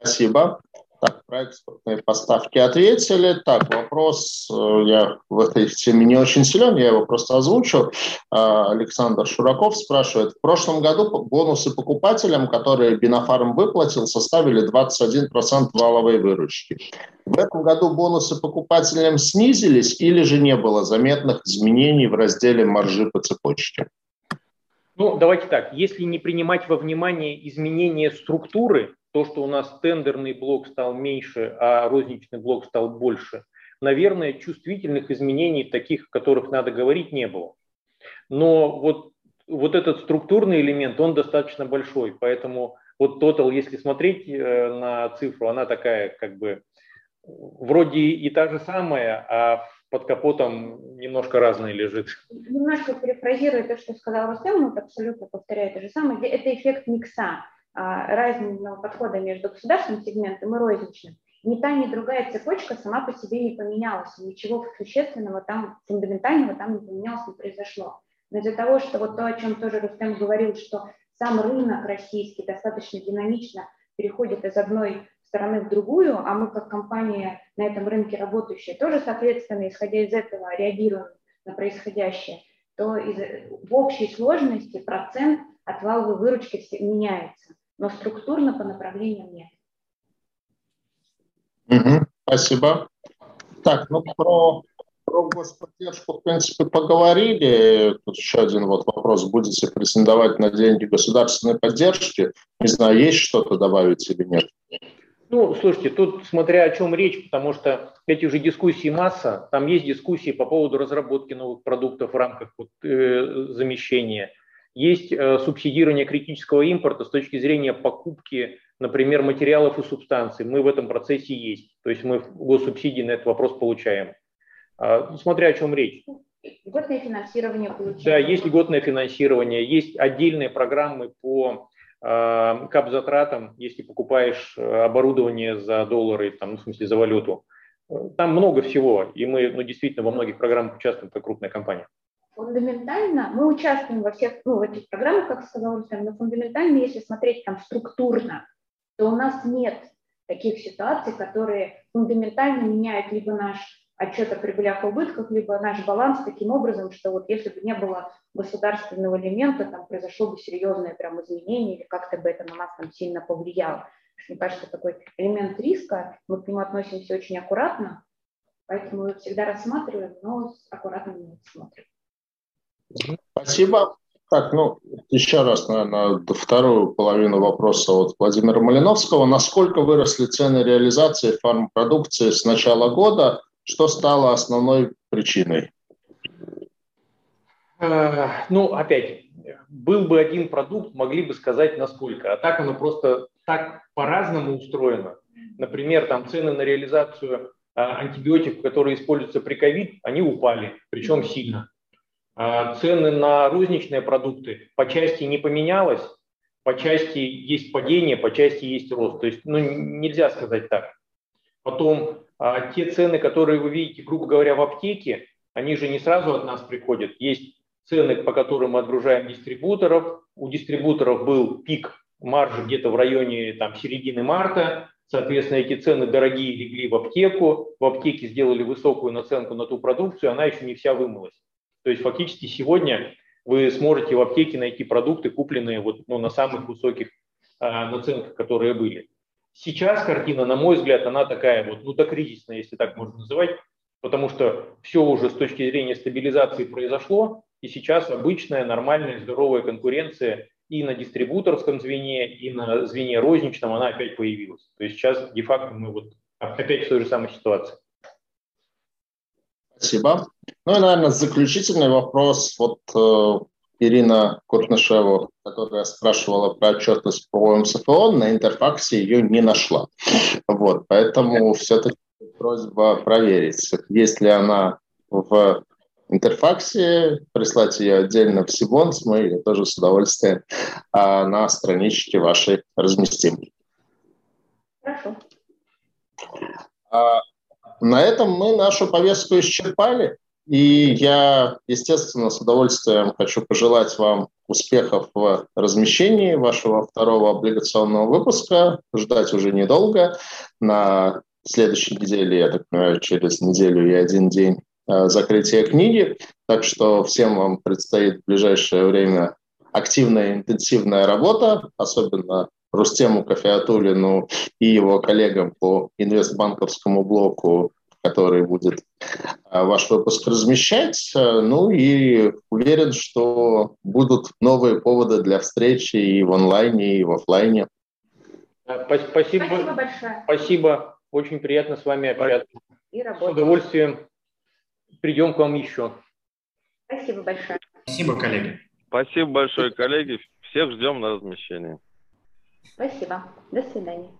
Спасибо. Так, про экспортные поставки ответили. Так, вопрос, э, я в этой теме не очень силен, я его просто озвучу. А, Александр Шураков спрашивает. В прошлом году бонусы покупателям, которые Бинофарм выплатил, составили 21% валовой выручки. В этом году бонусы покупателям снизились или же не было заметных изменений в разделе маржи по цепочке? Ну, давайте так. Если не принимать во внимание изменения структуры, то, что у нас тендерный блок стал меньше, а розничный блок стал больше, наверное, чувствительных изменений, таких, о которых надо говорить, не было. Но вот, вот этот структурный элемент, он достаточно большой, поэтому вот тотал, если смотреть э, на цифру, она такая как бы вроде и та же самая, а под капотом немножко разное лежит. Немножко перефразирую то, что сказал Рустем, но абсолютно повторяю то же самое. Это эффект микса, а, разного подхода между государственным сегментом и розничным. Ни та, ни другая цепочка сама по себе не поменялась, ничего существенного там, фундаментального там не поменялось, не произошло. Но из-за того, что вот то, о чем тоже Рустем говорил, что сам рынок российский достаточно динамично переходит из одной стороны в другую, а мы как компания на этом рынке работающая тоже, соответственно, исходя из этого, реагируем на происходящее, то из, в общей сложности процент от валовой выручки меняется, но структурно по направлениям нет. Угу, спасибо. Так, ну про, про господдержку, в принципе, поговорили. Тут еще один вот вопрос. Будете претендовать на деньги государственной поддержки? Не знаю, есть что-то добавить или нет? Ну, слушайте, тут смотря о чем речь, потому что эти уже дискуссии масса, там есть дискуссии по поводу разработки новых продуктов в рамках вот, э, замещения, есть э, субсидирование критического импорта с точки зрения покупки, например, материалов и субстанций. Мы в этом процессе есть, то есть мы госсубсидии на этот вопрос получаем. Э, смотря о чем речь. Льготное финансирование получается. Да, есть льготное финансирование, есть отдельные программы по Эм, кап-затратам, если покупаешь э, оборудование за доллары, там, ну, в смысле за валюту. Э, там много всего, и мы ну, действительно во многих программах участвуем как крупная компания. Фундаментально мы участвуем во всех, ну, в этих программах, как сказал Рустам, но фундаментально, если смотреть там структурно, то у нас нет таких ситуаций, которые фундаментально меняют либо наш отчет о прибылях и убытках, либо наш баланс таким образом, что вот если бы не было государственного элемента, там произошло бы серьезное прям изменение или как-то бы это на нас там сильно повлияло. Мне кажется, такой элемент риска, мы к нему относимся очень аккуратно, поэтому мы всегда рассматриваем, но аккуратно не смотрим. Спасибо. Так, ну, еще раз, наверное, вторую половину вопроса от Владимира Малиновского. Насколько выросли цены реализации фармпродукции с начала года? Что стало основной причиной? Э, ну, опять, был бы один продукт, могли бы сказать насколько. А так оно просто так по-разному устроено. Например, там цены на реализацию а, антибиотиков, которые используются при ковид, они упали, причем сильно. А цены на розничные продукты по части не поменялось, по части есть падение, по части есть рост. То есть ну, нельзя сказать так. Потом а те цены, которые вы видите, грубо говоря, в аптеке, они же не сразу от нас приходят. Есть цены, по которым мы отгружаем дистрибуторов. У дистрибуторов был пик маржи где-то в районе там, середины марта. Соответственно, эти цены дорогие легли в аптеку. В аптеке сделали высокую наценку на ту продукцию, она еще не вся вымылась. То есть фактически сегодня вы сможете в аптеке найти продукты, купленные вот, ну, на самых высоких а, наценках, которые были. Сейчас картина, на мой взгляд, она такая вот, ну, докризисная, если так можно называть, потому что все уже с точки зрения стабилизации произошло, и сейчас обычная, нормальная, здоровая конкуренция и на дистрибуторском звене, и на звене розничном она опять появилась. То есть сейчас де-факто мы вот опять в той же самой ситуации. Спасибо. Ну и, наверное, заключительный вопрос. Вот э, Ирина Куртнышева, которая спрашивала про отчетность по МСФО, на интерфаксе ее не нашла. Вот, поэтому все-таки просьба проверить, есть ли она в интерфаксе, прислать ее отдельно в Сибонс, мы ее тоже с удовольствием а, на страничке вашей разместим. Хорошо. А, на этом мы нашу повестку исчерпали. И я, естественно, с удовольствием хочу пожелать вам успехов в размещении вашего второго облигационного выпуска. Ждать уже недолго. На следующей неделе, я так понимаю, через неделю и один день закрытия книги. Так что всем вам предстоит в ближайшее время активная, интенсивная работа, особенно Рустему Кафеатулину и его коллегам по инвестбанковскому блоку который будет а, ваш выпуск размещать. Ну и уверен, что будут новые поводы для встречи и в онлайне, и в офлайне. Спасибо, Спасибо большое. Спасибо. Очень приятно с вами общаться. И С удовольствием придем к вам еще. Спасибо большое. Спасибо, коллеги. Спасибо большое, коллеги. Всех ждем на размещение. Спасибо. До свидания.